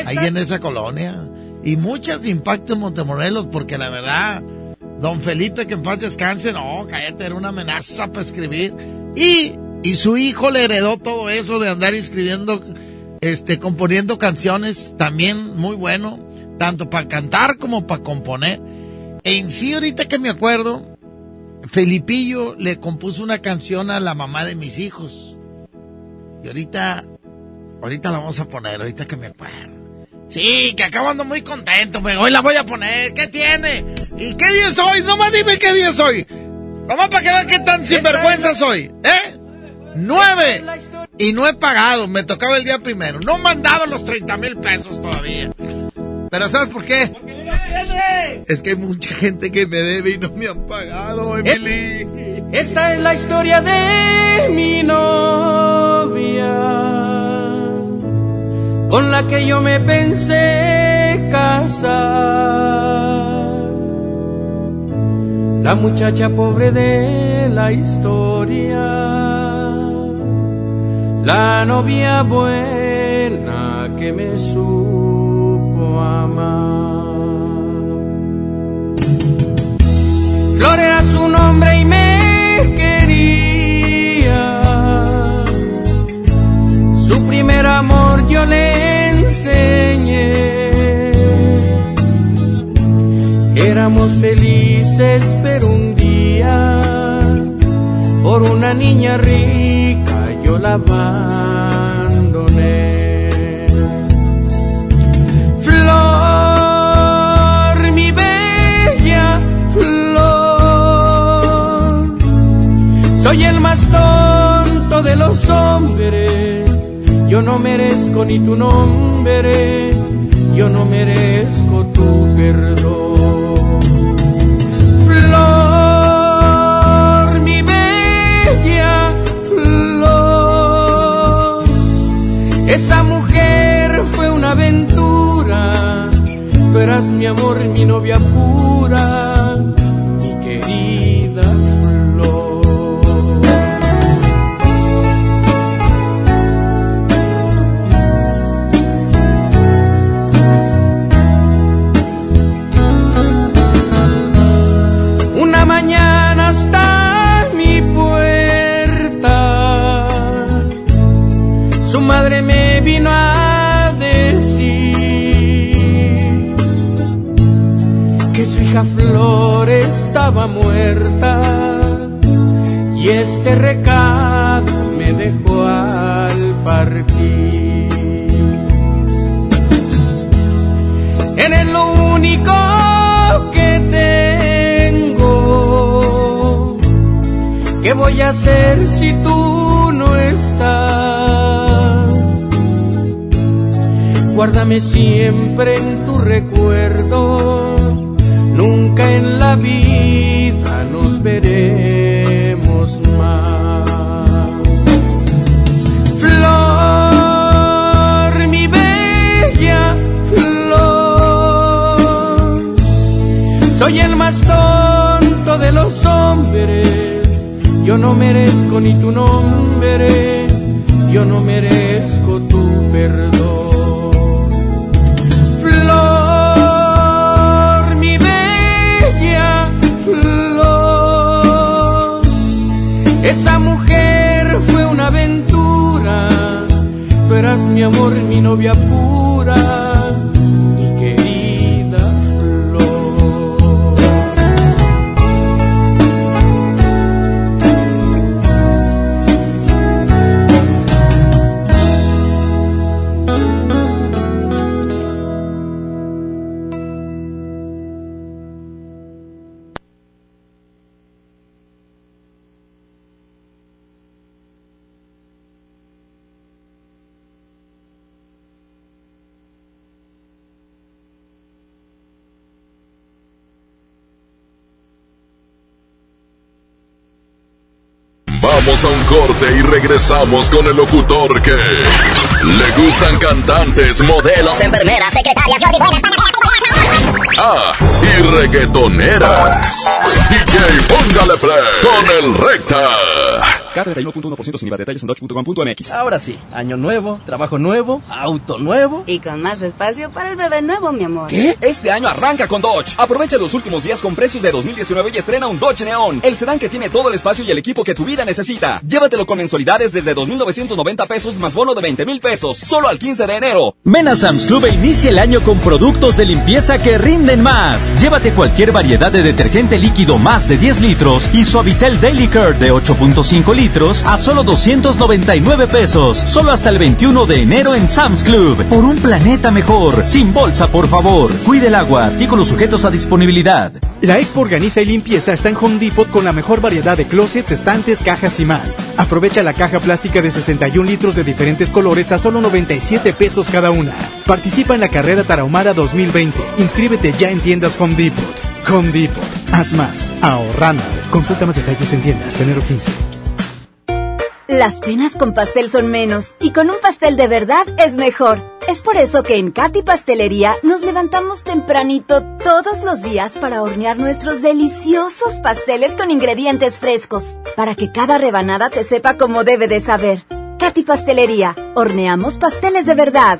ahí en esa colonia. Y muchas de Impacto en Montemorelos, porque la verdad, don Felipe, que en paz descanse, no, cállate, era una amenaza para escribir. Y, y su hijo le heredó todo eso de andar escribiendo, este, componiendo canciones, también muy bueno, tanto para cantar como para componer. En sí, ahorita que me acuerdo, Felipillo le compuso una canción a la mamá de mis hijos. Y ahorita, ahorita la vamos a poner, ahorita que me acuerdo. Sí, que acabo ando muy contento, pero hoy la voy a poner. ¿Qué tiene? ¿Y qué día es hoy? Nomás dime qué día es hoy. Nomás para que vean qué tan sinvergüenza soy. ¿Eh? Nueve. Y no he pagado, me tocaba el día primero. No he mandado los 30 mil pesos todavía. Pero ¿sabes por qué? Es que hay mucha gente que me debe y no me han pagado, Emily. Esta es la historia de mi novia, con la que yo me pensé casar. La muchacha pobre de la historia, la novia buena que me supo amar. Nombre y me quería. Su primer amor yo le enseñé. Éramos felices, pero un día, por una niña rica, yo la abandoné. Soy el más tonto de los hombres. Yo no merezco ni tu nombre, yo no merezco tu perdón. Flor, mi bella flor, esa mujer fue una aventura. Tú eras mi amor, mi novia pura, muerta y este recado me dejó al partir. Eres lo único que tengo. ¿Qué voy a hacer si tú no estás? Guárdame siempre en tu recuerdo. En la vida nos veremos más. Flor, mi bella flor, soy el más tonto de los hombres. Yo no merezco ni tu nombre, yo no merezco tu perdón. Esa mujer fue una aventura. Tú eras mi amor, mi novia pura, Vamos a un corte y regresamos con el locutor que le gustan cantantes, modelos, enfermeras, secretarias, ah, y reggaetoneras. DJ, póngale play con el recta. K31.1% sin IVA. Detalles en dodge.com.mx. Ahora sí, año nuevo, trabajo nuevo, auto nuevo. Y con más espacio para el bebé nuevo, mi amor. ¿Qué? Este año arranca con Dodge. Aprovecha los últimos días con precios de 2019 y estrena un Dodge Neon, el sedán que tiene todo el espacio y el equipo que tu vida necesita. Llévatelo con mensualidades desde 2.990 pesos más bono de 20 mil pesos, solo al 15 de enero. Ven a Sam's Club e inicia el año con productos de limpieza que rinden más. Llévate cualquier variedad de detergente líquido más de 10 litros y Suavitel Daily Care de 8.5 litros a solo 299 pesos, solo hasta el 21 de enero en Sam's Club. Por un planeta mejor, sin bolsa, por favor. Cuide el agua, artículos sujetos a disponibilidad. La Expo Organiza y Limpieza está en Home Depot con la mejor variedad de closets, estantes, cajas y más. Aprovecha la caja plástica de 61 litros de diferentes colores a solo 97 pesos cada una. Participa en la carrera Tarahumara 2020. Inscríbete ya en tiendas Home Depot. Home Depot. Haz más. Ahorrando. Consulta más detalles en tiendas. Enero 15. Las penas con pastel son menos y con un pastel de verdad es mejor. Es por eso que en Katy Pastelería nos levantamos tempranito todos los días para hornear nuestros deliciosos pasteles con ingredientes frescos, para que cada rebanada te sepa como debe de saber. Katy Pastelería, horneamos pasteles de verdad.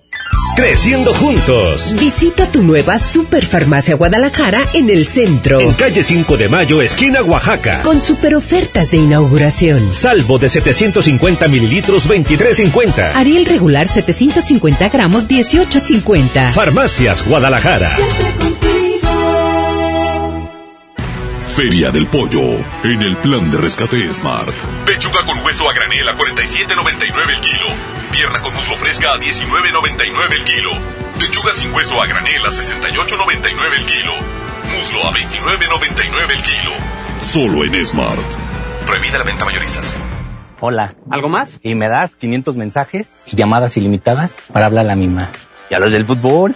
Creciendo juntos. Visita tu nueva Superfarmacia Guadalajara en el centro. En calle 5 de Mayo, esquina Oaxaca. Con super ofertas de inauguración. Salvo de 750 mililitros, 23.50. Ariel regular 750 gramos, 18.50. Farmacias Guadalajara. Feria del Pollo, en el plan de rescate Smart. Pechuga con hueso a granel a 47.99 el kilo. Pierna con muslo fresca a 19.99 el kilo. Pechuga sin hueso a granel a 68.99 el kilo. Muslo a 29.99 el kilo. Solo en Smart. Prohibida la venta mayoristas. Hola. ¿Algo más? Y me das 500 mensajes y llamadas ilimitadas para hablar a la misma. ¿Y a los del fútbol?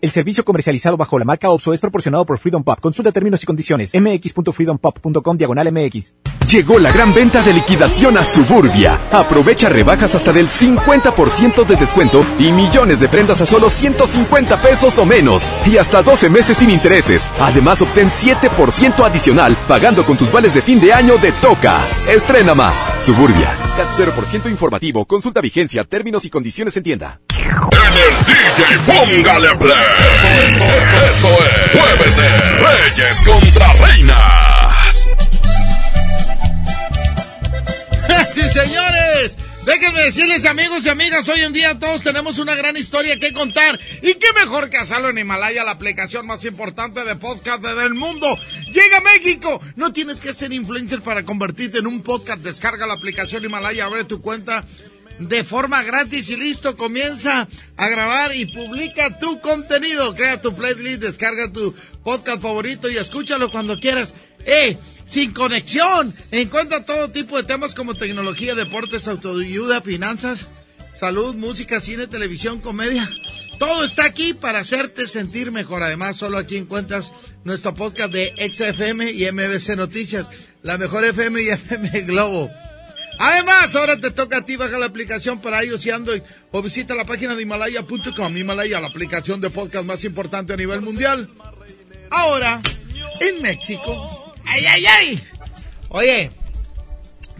El servicio comercializado bajo la marca OPSO es proporcionado por Freedom Pop. Consulta términos y condiciones. mx.freedompop.com diagonal mx. Llegó la gran venta de liquidación a Suburbia. Aprovecha rebajas hasta del 50% de descuento y millones de prendas a solo 150 pesos o menos. Y hasta 12 meses sin intereses. Además, obtén 7% adicional pagando con tus vales de fin de año de Toca. Estrena más. Suburbia. CAT 0% informativo. Consulta vigencia, términos y condiciones en tienda. En el DJ Póngale Play. Esto, esto, esto es Jueves de Reyes contra Reinas. sí, señores. Déjenme decirles, amigos y amigas, hoy en día todos tenemos una gran historia que contar. Y qué mejor que hacerlo en Himalaya, la aplicación más importante de podcast del mundo. Llega a México. No tienes que ser influencer para convertirte en un podcast. Descarga la aplicación Himalaya, abre tu cuenta de forma gratis y listo, comienza a grabar y publica tu contenido. Crea tu playlist, descarga tu podcast favorito y escúchalo cuando quieras. ¡Eh! Sin conexión. Encuentra todo tipo de temas como tecnología, deportes, autoayuda, finanzas, salud, música, cine, televisión, comedia. Todo está aquí para hacerte sentir mejor. Además, solo aquí encuentras nuestro podcast de XFM y MBC Noticias, la mejor FM y FM Globo. Además, ahora te toca a ti bajar la aplicación para iOS y Android o visita la página de Himalaya.com. Himalaya, la aplicación de podcast más importante a nivel mundial. Ahora, en México. ¡Ay, ay, ay! Oye,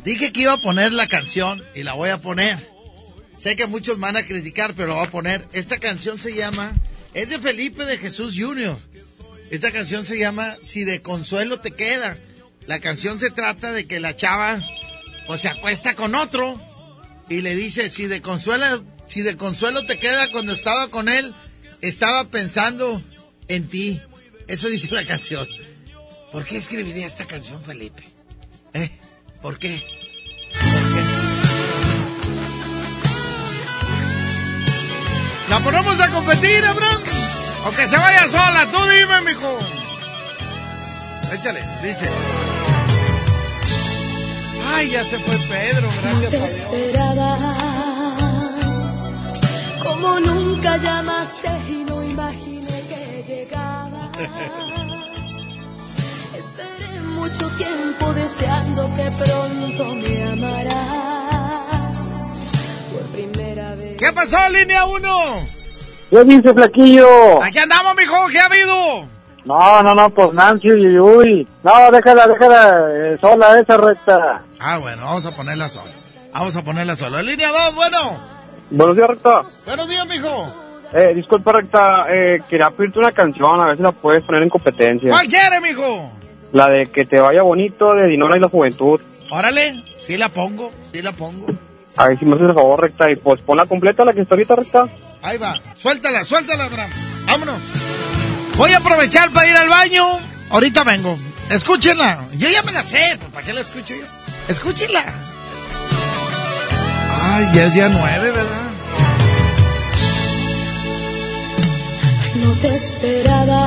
dije que iba a poner la canción y la voy a poner. Sé que muchos van a criticar, pero la voy a poner. Esta canción se llama. Es de Felipe de Jesús Jr. Esta canción se llama Si de consuelo te queda. La canción se trata de que la chava pues se acuesta con otro y le dice, si de consuelo, si de consuelo te queda cuando estaba con él, estaba pensando en ti. Eso dice la canción. ¿Por qué escribiría esta canción, Felipe? ¿Eh? ¿Por qué? ¿Por qué? ¿La ponemos a competir, Abraham? O que se vaya sola, tú dime, mijo. Échale, dice. Ay, ya se fue Pedro, gracias te a Dios. esperaba. Como nunca llamaste y no imaginé que llegabas. Esperé mucho tiempo deseando que pronto me amarás. Por primera vez. ¿Qué pasó, línea 1? ¿Qué dice, flaquillo? Aquí andamos, mijo, ¿qué ha habido? No, no, no, pues Nancy, uy, uy. No, déjala, déjala eh, sola esa recta. Ah, bueno, vamos a ponerla sola. Vamos a ponerla sola. Línea 2, bueno. Buenos días, recta. Buenos días, mijo. Eh, disculpa, recta, eh, quería pedirte una canción, a ver si la puedes poner en competencia. ¿Cuál quiere, mijo? La de Que te vaya bonito, de Dinora y la Juventud. Órale, sí la pongo, sí la pongo. A ver si me haces el favor, recta, y pues ponla completa, la que está ahorita, recta. Ahí va, suéltala, suéltala, Abraham. Vámonos. Voy a aprovechar para ir al baño. Ahorita vengo. Escúchenla. Yo ya me la sé, pues, ¿para qué la escucho yo? Escúchenla. Ay, ya es día nueve, ¿verdad? No te esperaba.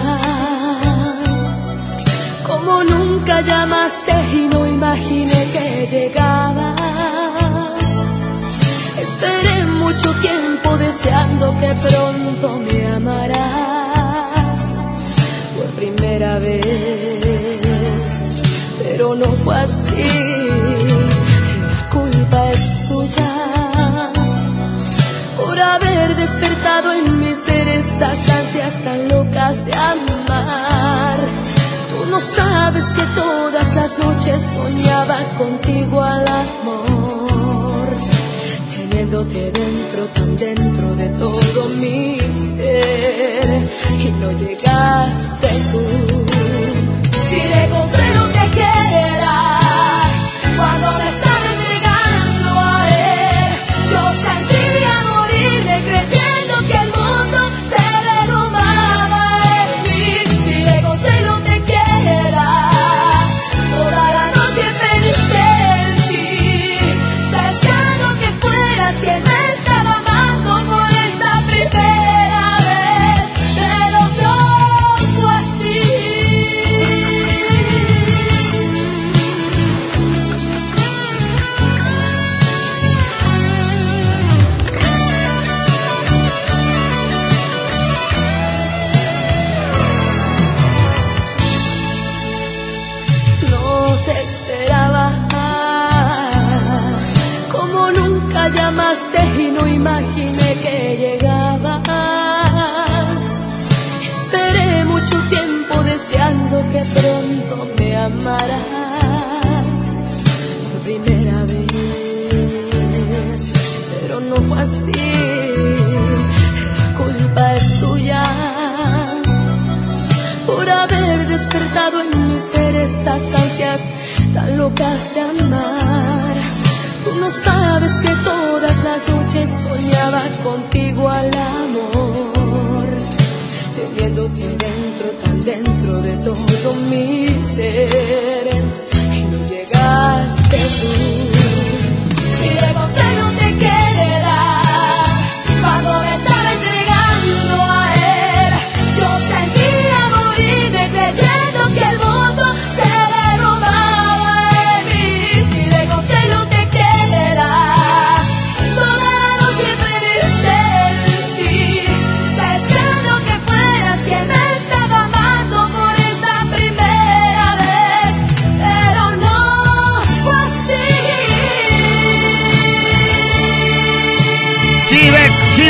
Como nunca llamaste y no imaginé que llegabas. Esperé mucho tiempo deseando que pronto me amarás. Vez. Pero no fue así. La culpa es tuya por haber despertado en mi ser estas ansias tan locas de amar. Tú no sabes que todas las noches soñaba contigo al amor, teniéndote dentro, tan dentro de todo mi ser, y no llegaste tú. Si de consuelo Por primera vez, pero no fue así. La culpa es tuya por haber despertado en mi ser estas ansias tan locas de amar. Tú no sabes que todas las noches soñaba contigo al amor, teniéndote dentro, tan dentro de todo mi ser, y no llegaste tú. Si de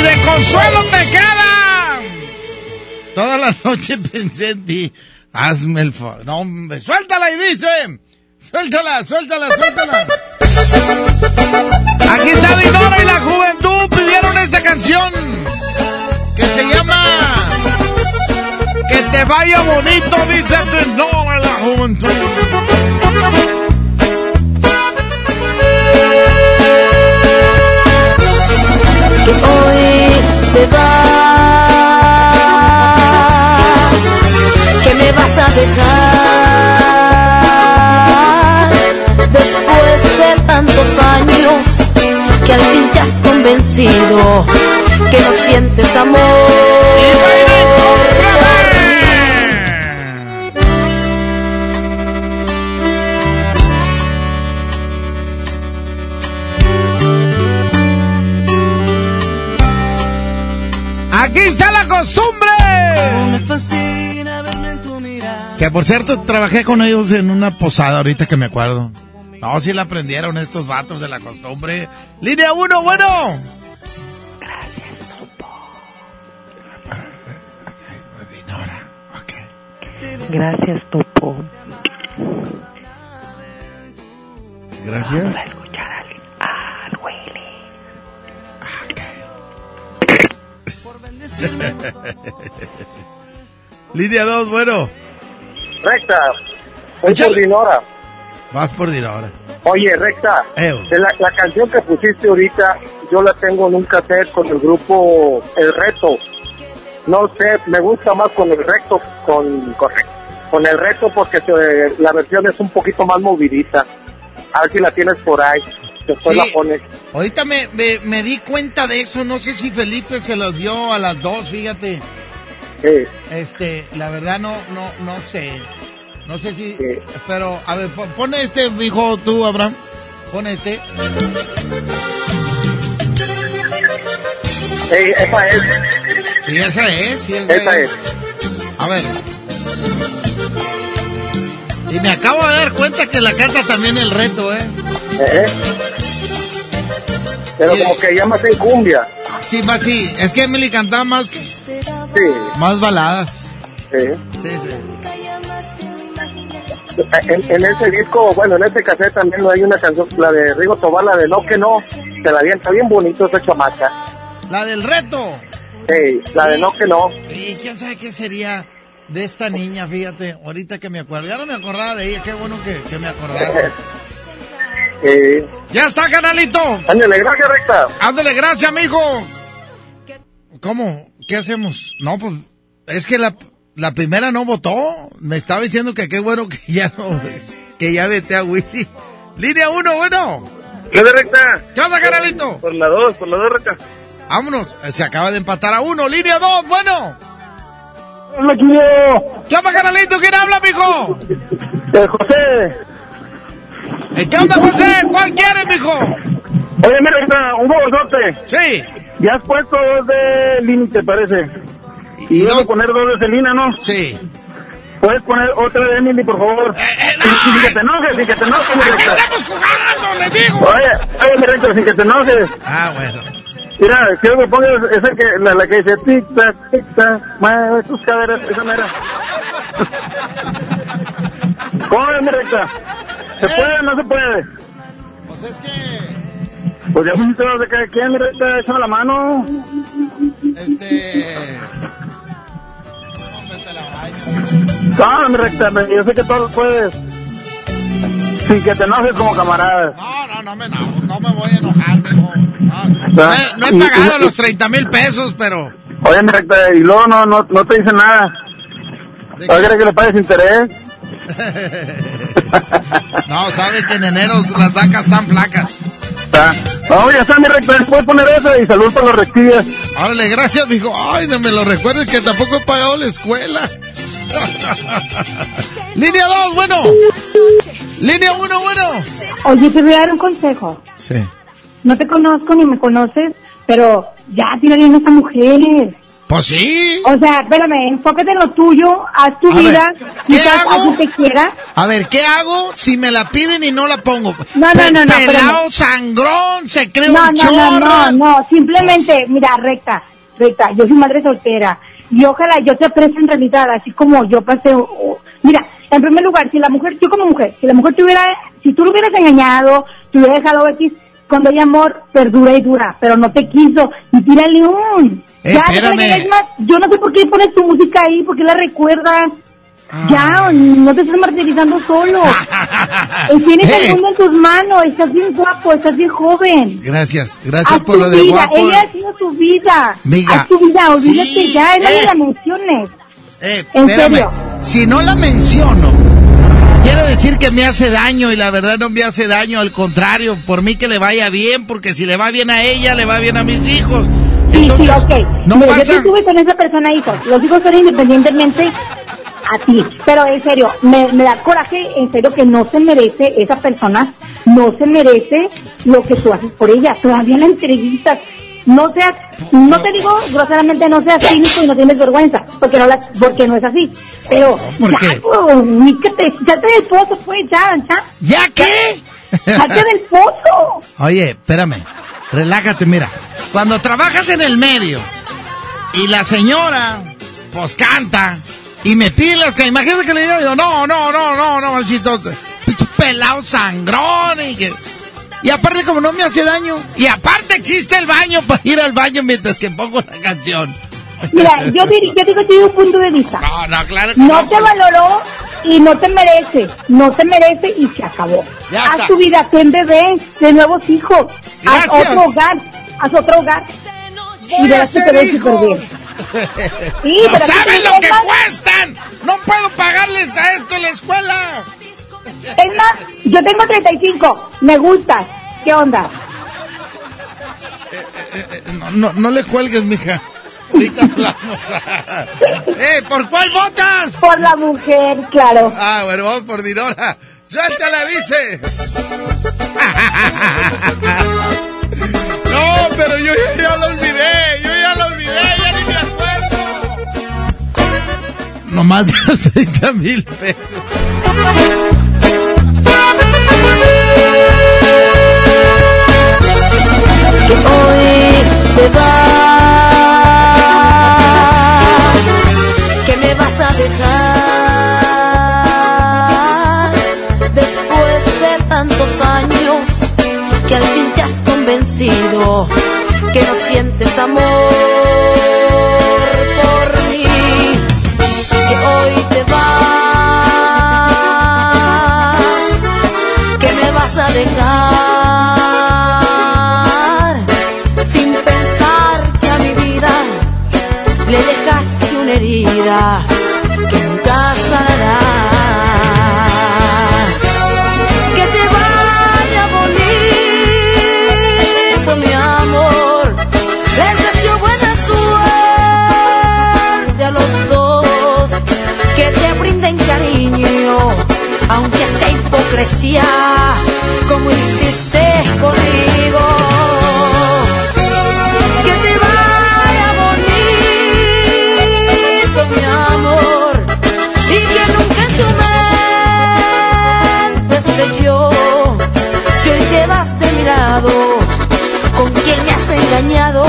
de, consuelo te queda. Toda la noche pensé en ti. Hazme el favor. Suéltala y dice. Suéltala, suéltala, suéltala. Aquí está Dinora y la juventud pidieron esta canción que se llama Que te vaya bonito, dice Dinora y la juventud. Que hoy te vas, que me vas a dejar después de tantos años que al fin te has convencido que no sientes amor. Aquí está la costumbre. Me fascina verme en tu mirada. Que por cierto, trabajé con ellos en una posada ahorita que me acuerdo. No, sí la aprendieron estos vatos de la costumbre. Línea 1, bueno. Gracias, Topo. Gracias. Vamos a Línea 2, bueno. Recta, voy por Dinora. Vas por Dinora. Oye, Recta, de la, la canción que pusiste ahorita, yo la tengo en un cassette con el grupo El Reto. No sé, me gusta más con el recto, con, con, con el reto porque se- la versión es un poquito más movidita. A ver si la tienes por ahí. Después Sí. la pones. Ahorita me, me, me di cuenta de eso. No sé si Felipe se los dio a las dos, fíjate. Este, la verdad no, no, no sé. No sé si. Pero, a ver, pon, pon este, hijo, tú, Abraham. Pon este. Ey, esa es. Sí, esa es. Sí, Esa es. A ver. Y me acabo de dar cuenta que la canta también el reto, ¿eh? Eh, Pero como que ya más en cumbia. Sí, más sí. Es que Emily cantaba más. Más baladas. Sí. Sí, sí. En, en ese disco, bueno, en ese cassette también hay una canción, la de Rigo Tobar, la de No que no, se la avienta bien bonito esa chamaca. La del reto. Ey, la de No que no. Y quién sabe qué sería de esta niña, fíjate, ahorita que me acuerdo. Ya no me acordaba de ella, qué bueno que, que me acordaba. Ya está, canalito. Ándale, gracias, recta. Ándale, gracias, amigo. ¿Cómo? ¿Qué hacemos? No, pues, es que la, la primera no votó. Me estaba diciendo que qué bueno que ya no, que ya vete a Willy. Línea 1, bueno. ¿Qué onda, recta? ¿Qué onda, canalito? Por la 2, por la 2, recta. Vámonos, se acaba de empatar a uno. Línea 2, bueno. Hola. ¿Qué onda, canalito? ¿Quién habla, mijo? Eh, José. Eh, ¿Qué onda, José? ¿Cuál quieres, mijo? Oye, mira, recta, un favorzote. Sí. Ya has puesto dos de límite, parece. Y, a poner dos de Celina, ¿no? Sí. Puedes poner otra de Emily, por favor. Y- y sin que te enojes, sin que te enojes, mi ¡Aquí recta. estamos jugando, le digo! Oye, oye, recta, sin que te enojes. Ah, bueno. Mira, quiero que pongas esa que, la, la que dice tic tac, tic tac, mueve tus caderas, esa mera. ¿Cómo ves, mi recta? ¿Se puede o no se puede? Pues es que, Pues ya pusiste de cada quien, mi recta, échame la mano. este... No, mi recta, yo sé que todo lo puedes. Sin que te enojes como camarada. No, no, no me, no, no me voy a enojar, mijo. No, no he, no he pagado los 30 mil pesos, pero... Oye, mi recta, y luego no, no, no te dice nada. ¿No quieres que le pagues interés? No, sabe que en enero las vacas están flacas. No, ya está, mi recta, puedes poner esa y salud para los rectillas. Órale, gracias, mijo. Ay, no me lo recuerdes que tampoco he pagado la escuela. Línea 2, bueno. Línea 1, bueno. Oye, te voy a dar un consejo. Sí. No te conozco ni me conoces, pero ya tira bien a esta mujer. Pues sí. O sea, espérame, enfócate en lo tuyo, haz tu A ver, vida, ¿qué quizás hago? a te quiera. A ver, ¿qué hago si me la piden y no la pongo? No, no, no, no, espérame. sangrón, se cree No, un no, no, chorro. no, no, simplemente, mira, recta, recta, yo soy madre soltera y ojalá yo te aprecio en realidad, así como yo pasé, o- o- mira, en primer lugar, si la mujer, yo como mujer, si la mujer te hubiera, si tú lo hubieras engañado, te hubiera dejado X, cuando hay amor, perdura y dura, pero no te quiso, y tírale un. Eh, ya, no espérame. más. yo no sé por qué pones tu música ahí, por qué la recuerdas. Ah. Ya, no te estés martirizando solo. Eh, Tienes Eh. el mundo en tus manos, estás bien guapo, estás bien joven. Gracias, gracias Haz por lo de vida, guapo. Ella ha sido su vida. Miga. Haz tu vida, olvídate Sí, ya, no eh. me la menciones. Eh, ¿En espérame, serio? si no la menciono, quiere decir que me hace daño y la verdad no me hace daño, al contrario, por mí que le vaya bien, porque si le va bien a ella, le va bien a mis hijos. Sí, sí, ok. no Mira, yo pasa. te estuve con esa persona, hijos. Los hijos son independientemente a ti. Pero en serio, me, me da coraje, en serio, que no se merece esa persona, no se merece lo que tú haces por ella. Todavía la entrevistas. no seas, no te digo groseramente, no seas cínico y no tienes vergüenza, porque no, la, porque no es así. Pero, ¿Por ya, qué? pues, ni que te, del pozo, pues, ya, ya. ¿Ya qué? Salte del pozo. Oye, espérame, relájate, mira. Cuando trabajas en el medio y la señora, pues canta y me pide las que, imagínate que le digo yo, no, no, no, no, no, maldito, pelado sangrón y que... Y aparte como no me hace daño, y aparte existe el baño para ir al baño mientras que pongo la canción. Mira, yo, dir- yo digo, digo un punto de vista. No, no, claro que No no. te valoró y no te merece, no te merece y se acabó. Ya haz está. tu vida, ten bebé, de nuevos hijos, haz Gracias. otro hogar, haz otro hogar. Y Voy verás que te ves súper bien. Sí, ¡No saben lo que cuestan! ¡No puedo pagarles a esto en la escuela! Es más, yo tengo 35, me gustas. ¿Qué onda? No, no, no le cuelgues, mija. Ahorita hablamos. ¡Eh, ¿por cuál votas? Por la mujer, claro. Ah, bueno, vamos por Dinora. ¡Suéltala, dice! No, pero yo ya, ya lo olvidé. Yo ya lo olvidé, ya ni me acuerdo. Nomás de los 30 mil pesos. que hoy te vas, que no sientes amor hipocresía, como hiciste conmigo. Que te vaya bonito, mi amor, y que nunca en tu mente esté yo. Si hoy te vas de mi lado, con quien me has engañado,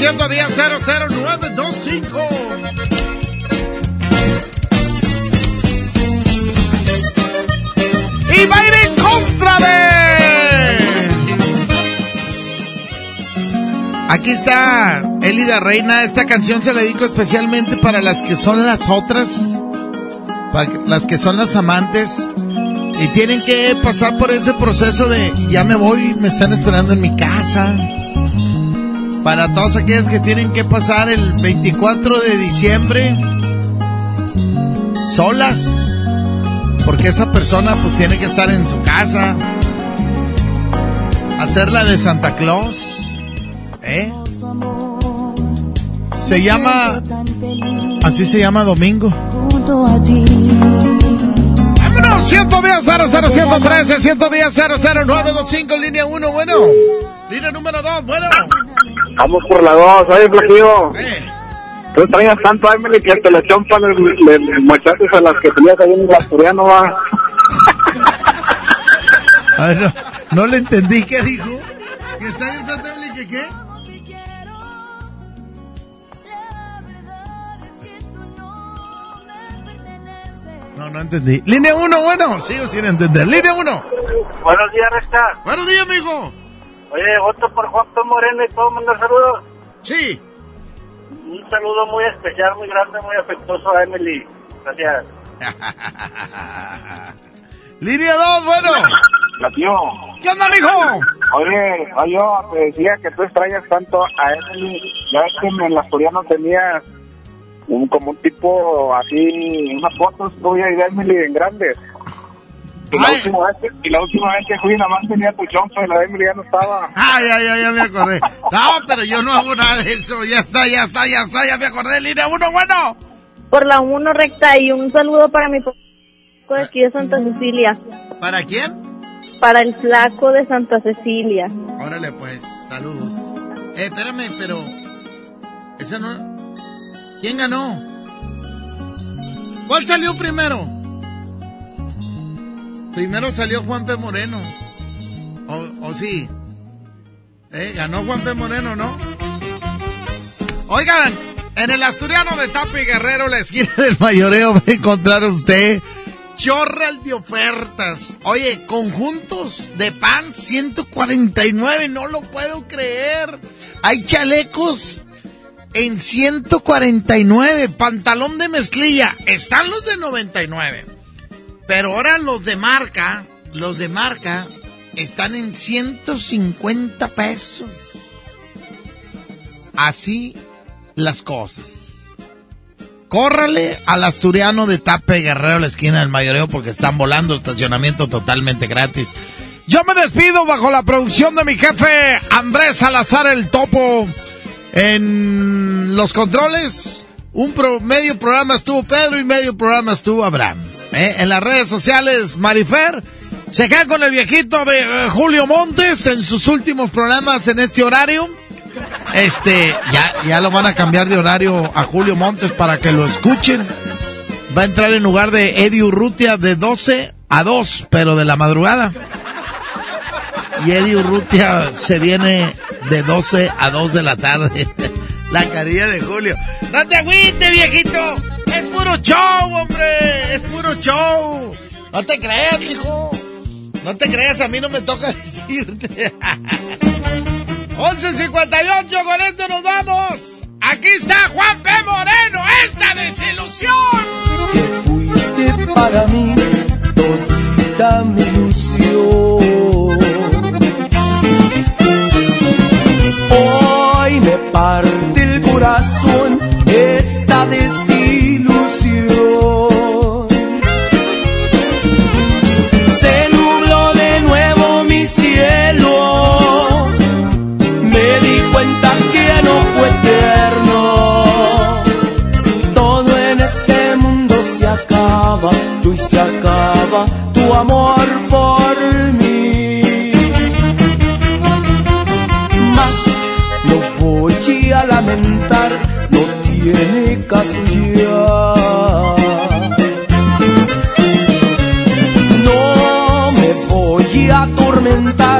00113 110 00925 Y va a ir en contra de... Aquí está Elida Reina. Esta canción se la dedico especialmente para las que son las otras, para las que son las amantes y tienen que pasar por ese proceso de ya me voy, me están esperando en mi casa. Para todas aquellas que tienen que pasar el 24 de diciembre solas, porque esa persona pues tiene que estar en su casa, hacer la de Santa Claus. ¿Eh? Se llama. Así se llama Domingo. ¡Vámonos! Bueno, 110 00113 110 00925 línea 1, bueno. Línea número 2, bueno. Vamos por la dos, oye, Flaquillo. Tú traías tanto a Emily que te le chompan el, el, el muchachos a las que tenías ahí en el asturiano, va. A ver, no, no le entendí, ¿qué dijo? ¿Que está en esta tabla y que qué? No, no entendí. Línea 1, bueno, sigo sin entender. Línea 1. Buenos días, Recta. Buenos días, mijo. Oye, voto por Juan P. Moreno y puedo mandar saludos. Sí. Un saludo muy especial, muy grande, muy afectuoso a Emily. Gracias. Línea 2, bueno. Flaquillo. ¿Qué onda, mijo? Oye, oye, yo te decía que tú extrañas tanto a Emily. Ya ves que en el asturiano tenías un, como un tipo así, unas fotos tuyas y de Emily en grandes. Y la, última vez, que- y la última vez que fui, nada más tenía tu chompa y la Emily ya no estaba. Ay, ay, ay, ya me acordé. No, pero yo no hago nada de eso. Ya está, ya está, ya está, ya me acordé. Línea 1, bueno. Por la 1 recta y un saludo para mi flaco de aquí de Santa Cecilia. ¿Para quién? Para el flaco de Santa Cecilia. Órale, pues, saludos. Eh, espérame, pero. Esa no. ¿Quién ganó? ¿Cuál salió primero? Primero salió Juan P. Moreno. ¿O, o sí? Eh, ganó Juan P. Moreno, ¿no? Oigan, en el asturiano de Tapi Guerrero, la esquina del mayoreo, va a encontrar usted chorral de ofertas. Oye, conjuntos de pan 149, no lo puedo creer. Hay chalecos en 149, pantalón de mezclilla, están los de 99. Pero ahora los de marca, los de marca están en 150 pesos. Así las cosas. Córrale al asturiano de Tape Guerrero la esquina del mayoreo porque están volando estacionamiento totalmente gratis. Yo me despido bajo la producción de mi jefe Andrés Salazar el Topo. En los controles, un pro- medio programa estuvo Pedro y medio programa estuvo Abraham. ¿Eh? En las redes sociales, Marifer. Se quedan con el viejito de eh, Julio Montes en sus últimos programas en este horario. Este, ya, ya lo van a cambiar de horario a Julio Montes para que lo escuchen. Va a entrar en lugar de Eddie Urrutia de 12 a 2, pero de la madrugada. Y Eddie Urrutia se viene de 12 a 2 de la tarde. La carilla de Julio. No te viejito. Es puro show, hombre. Es puro show. No te creas, hijo. No te creas, a mí no me toca decirte. 11.58, con esto nos vamos. Aquí está Juan P. Moreno, esta desilusión. fuiste para mí todita ilusión. Hoy me parte esta desilusión. Se nubló de nuevo mi cielo. Me di cuenta que no fue eterno. Todo en este mundo se acaba, tú y se acaba tu amor por mí. Más no voy a lamentar, caso ya. No me voy a atormentar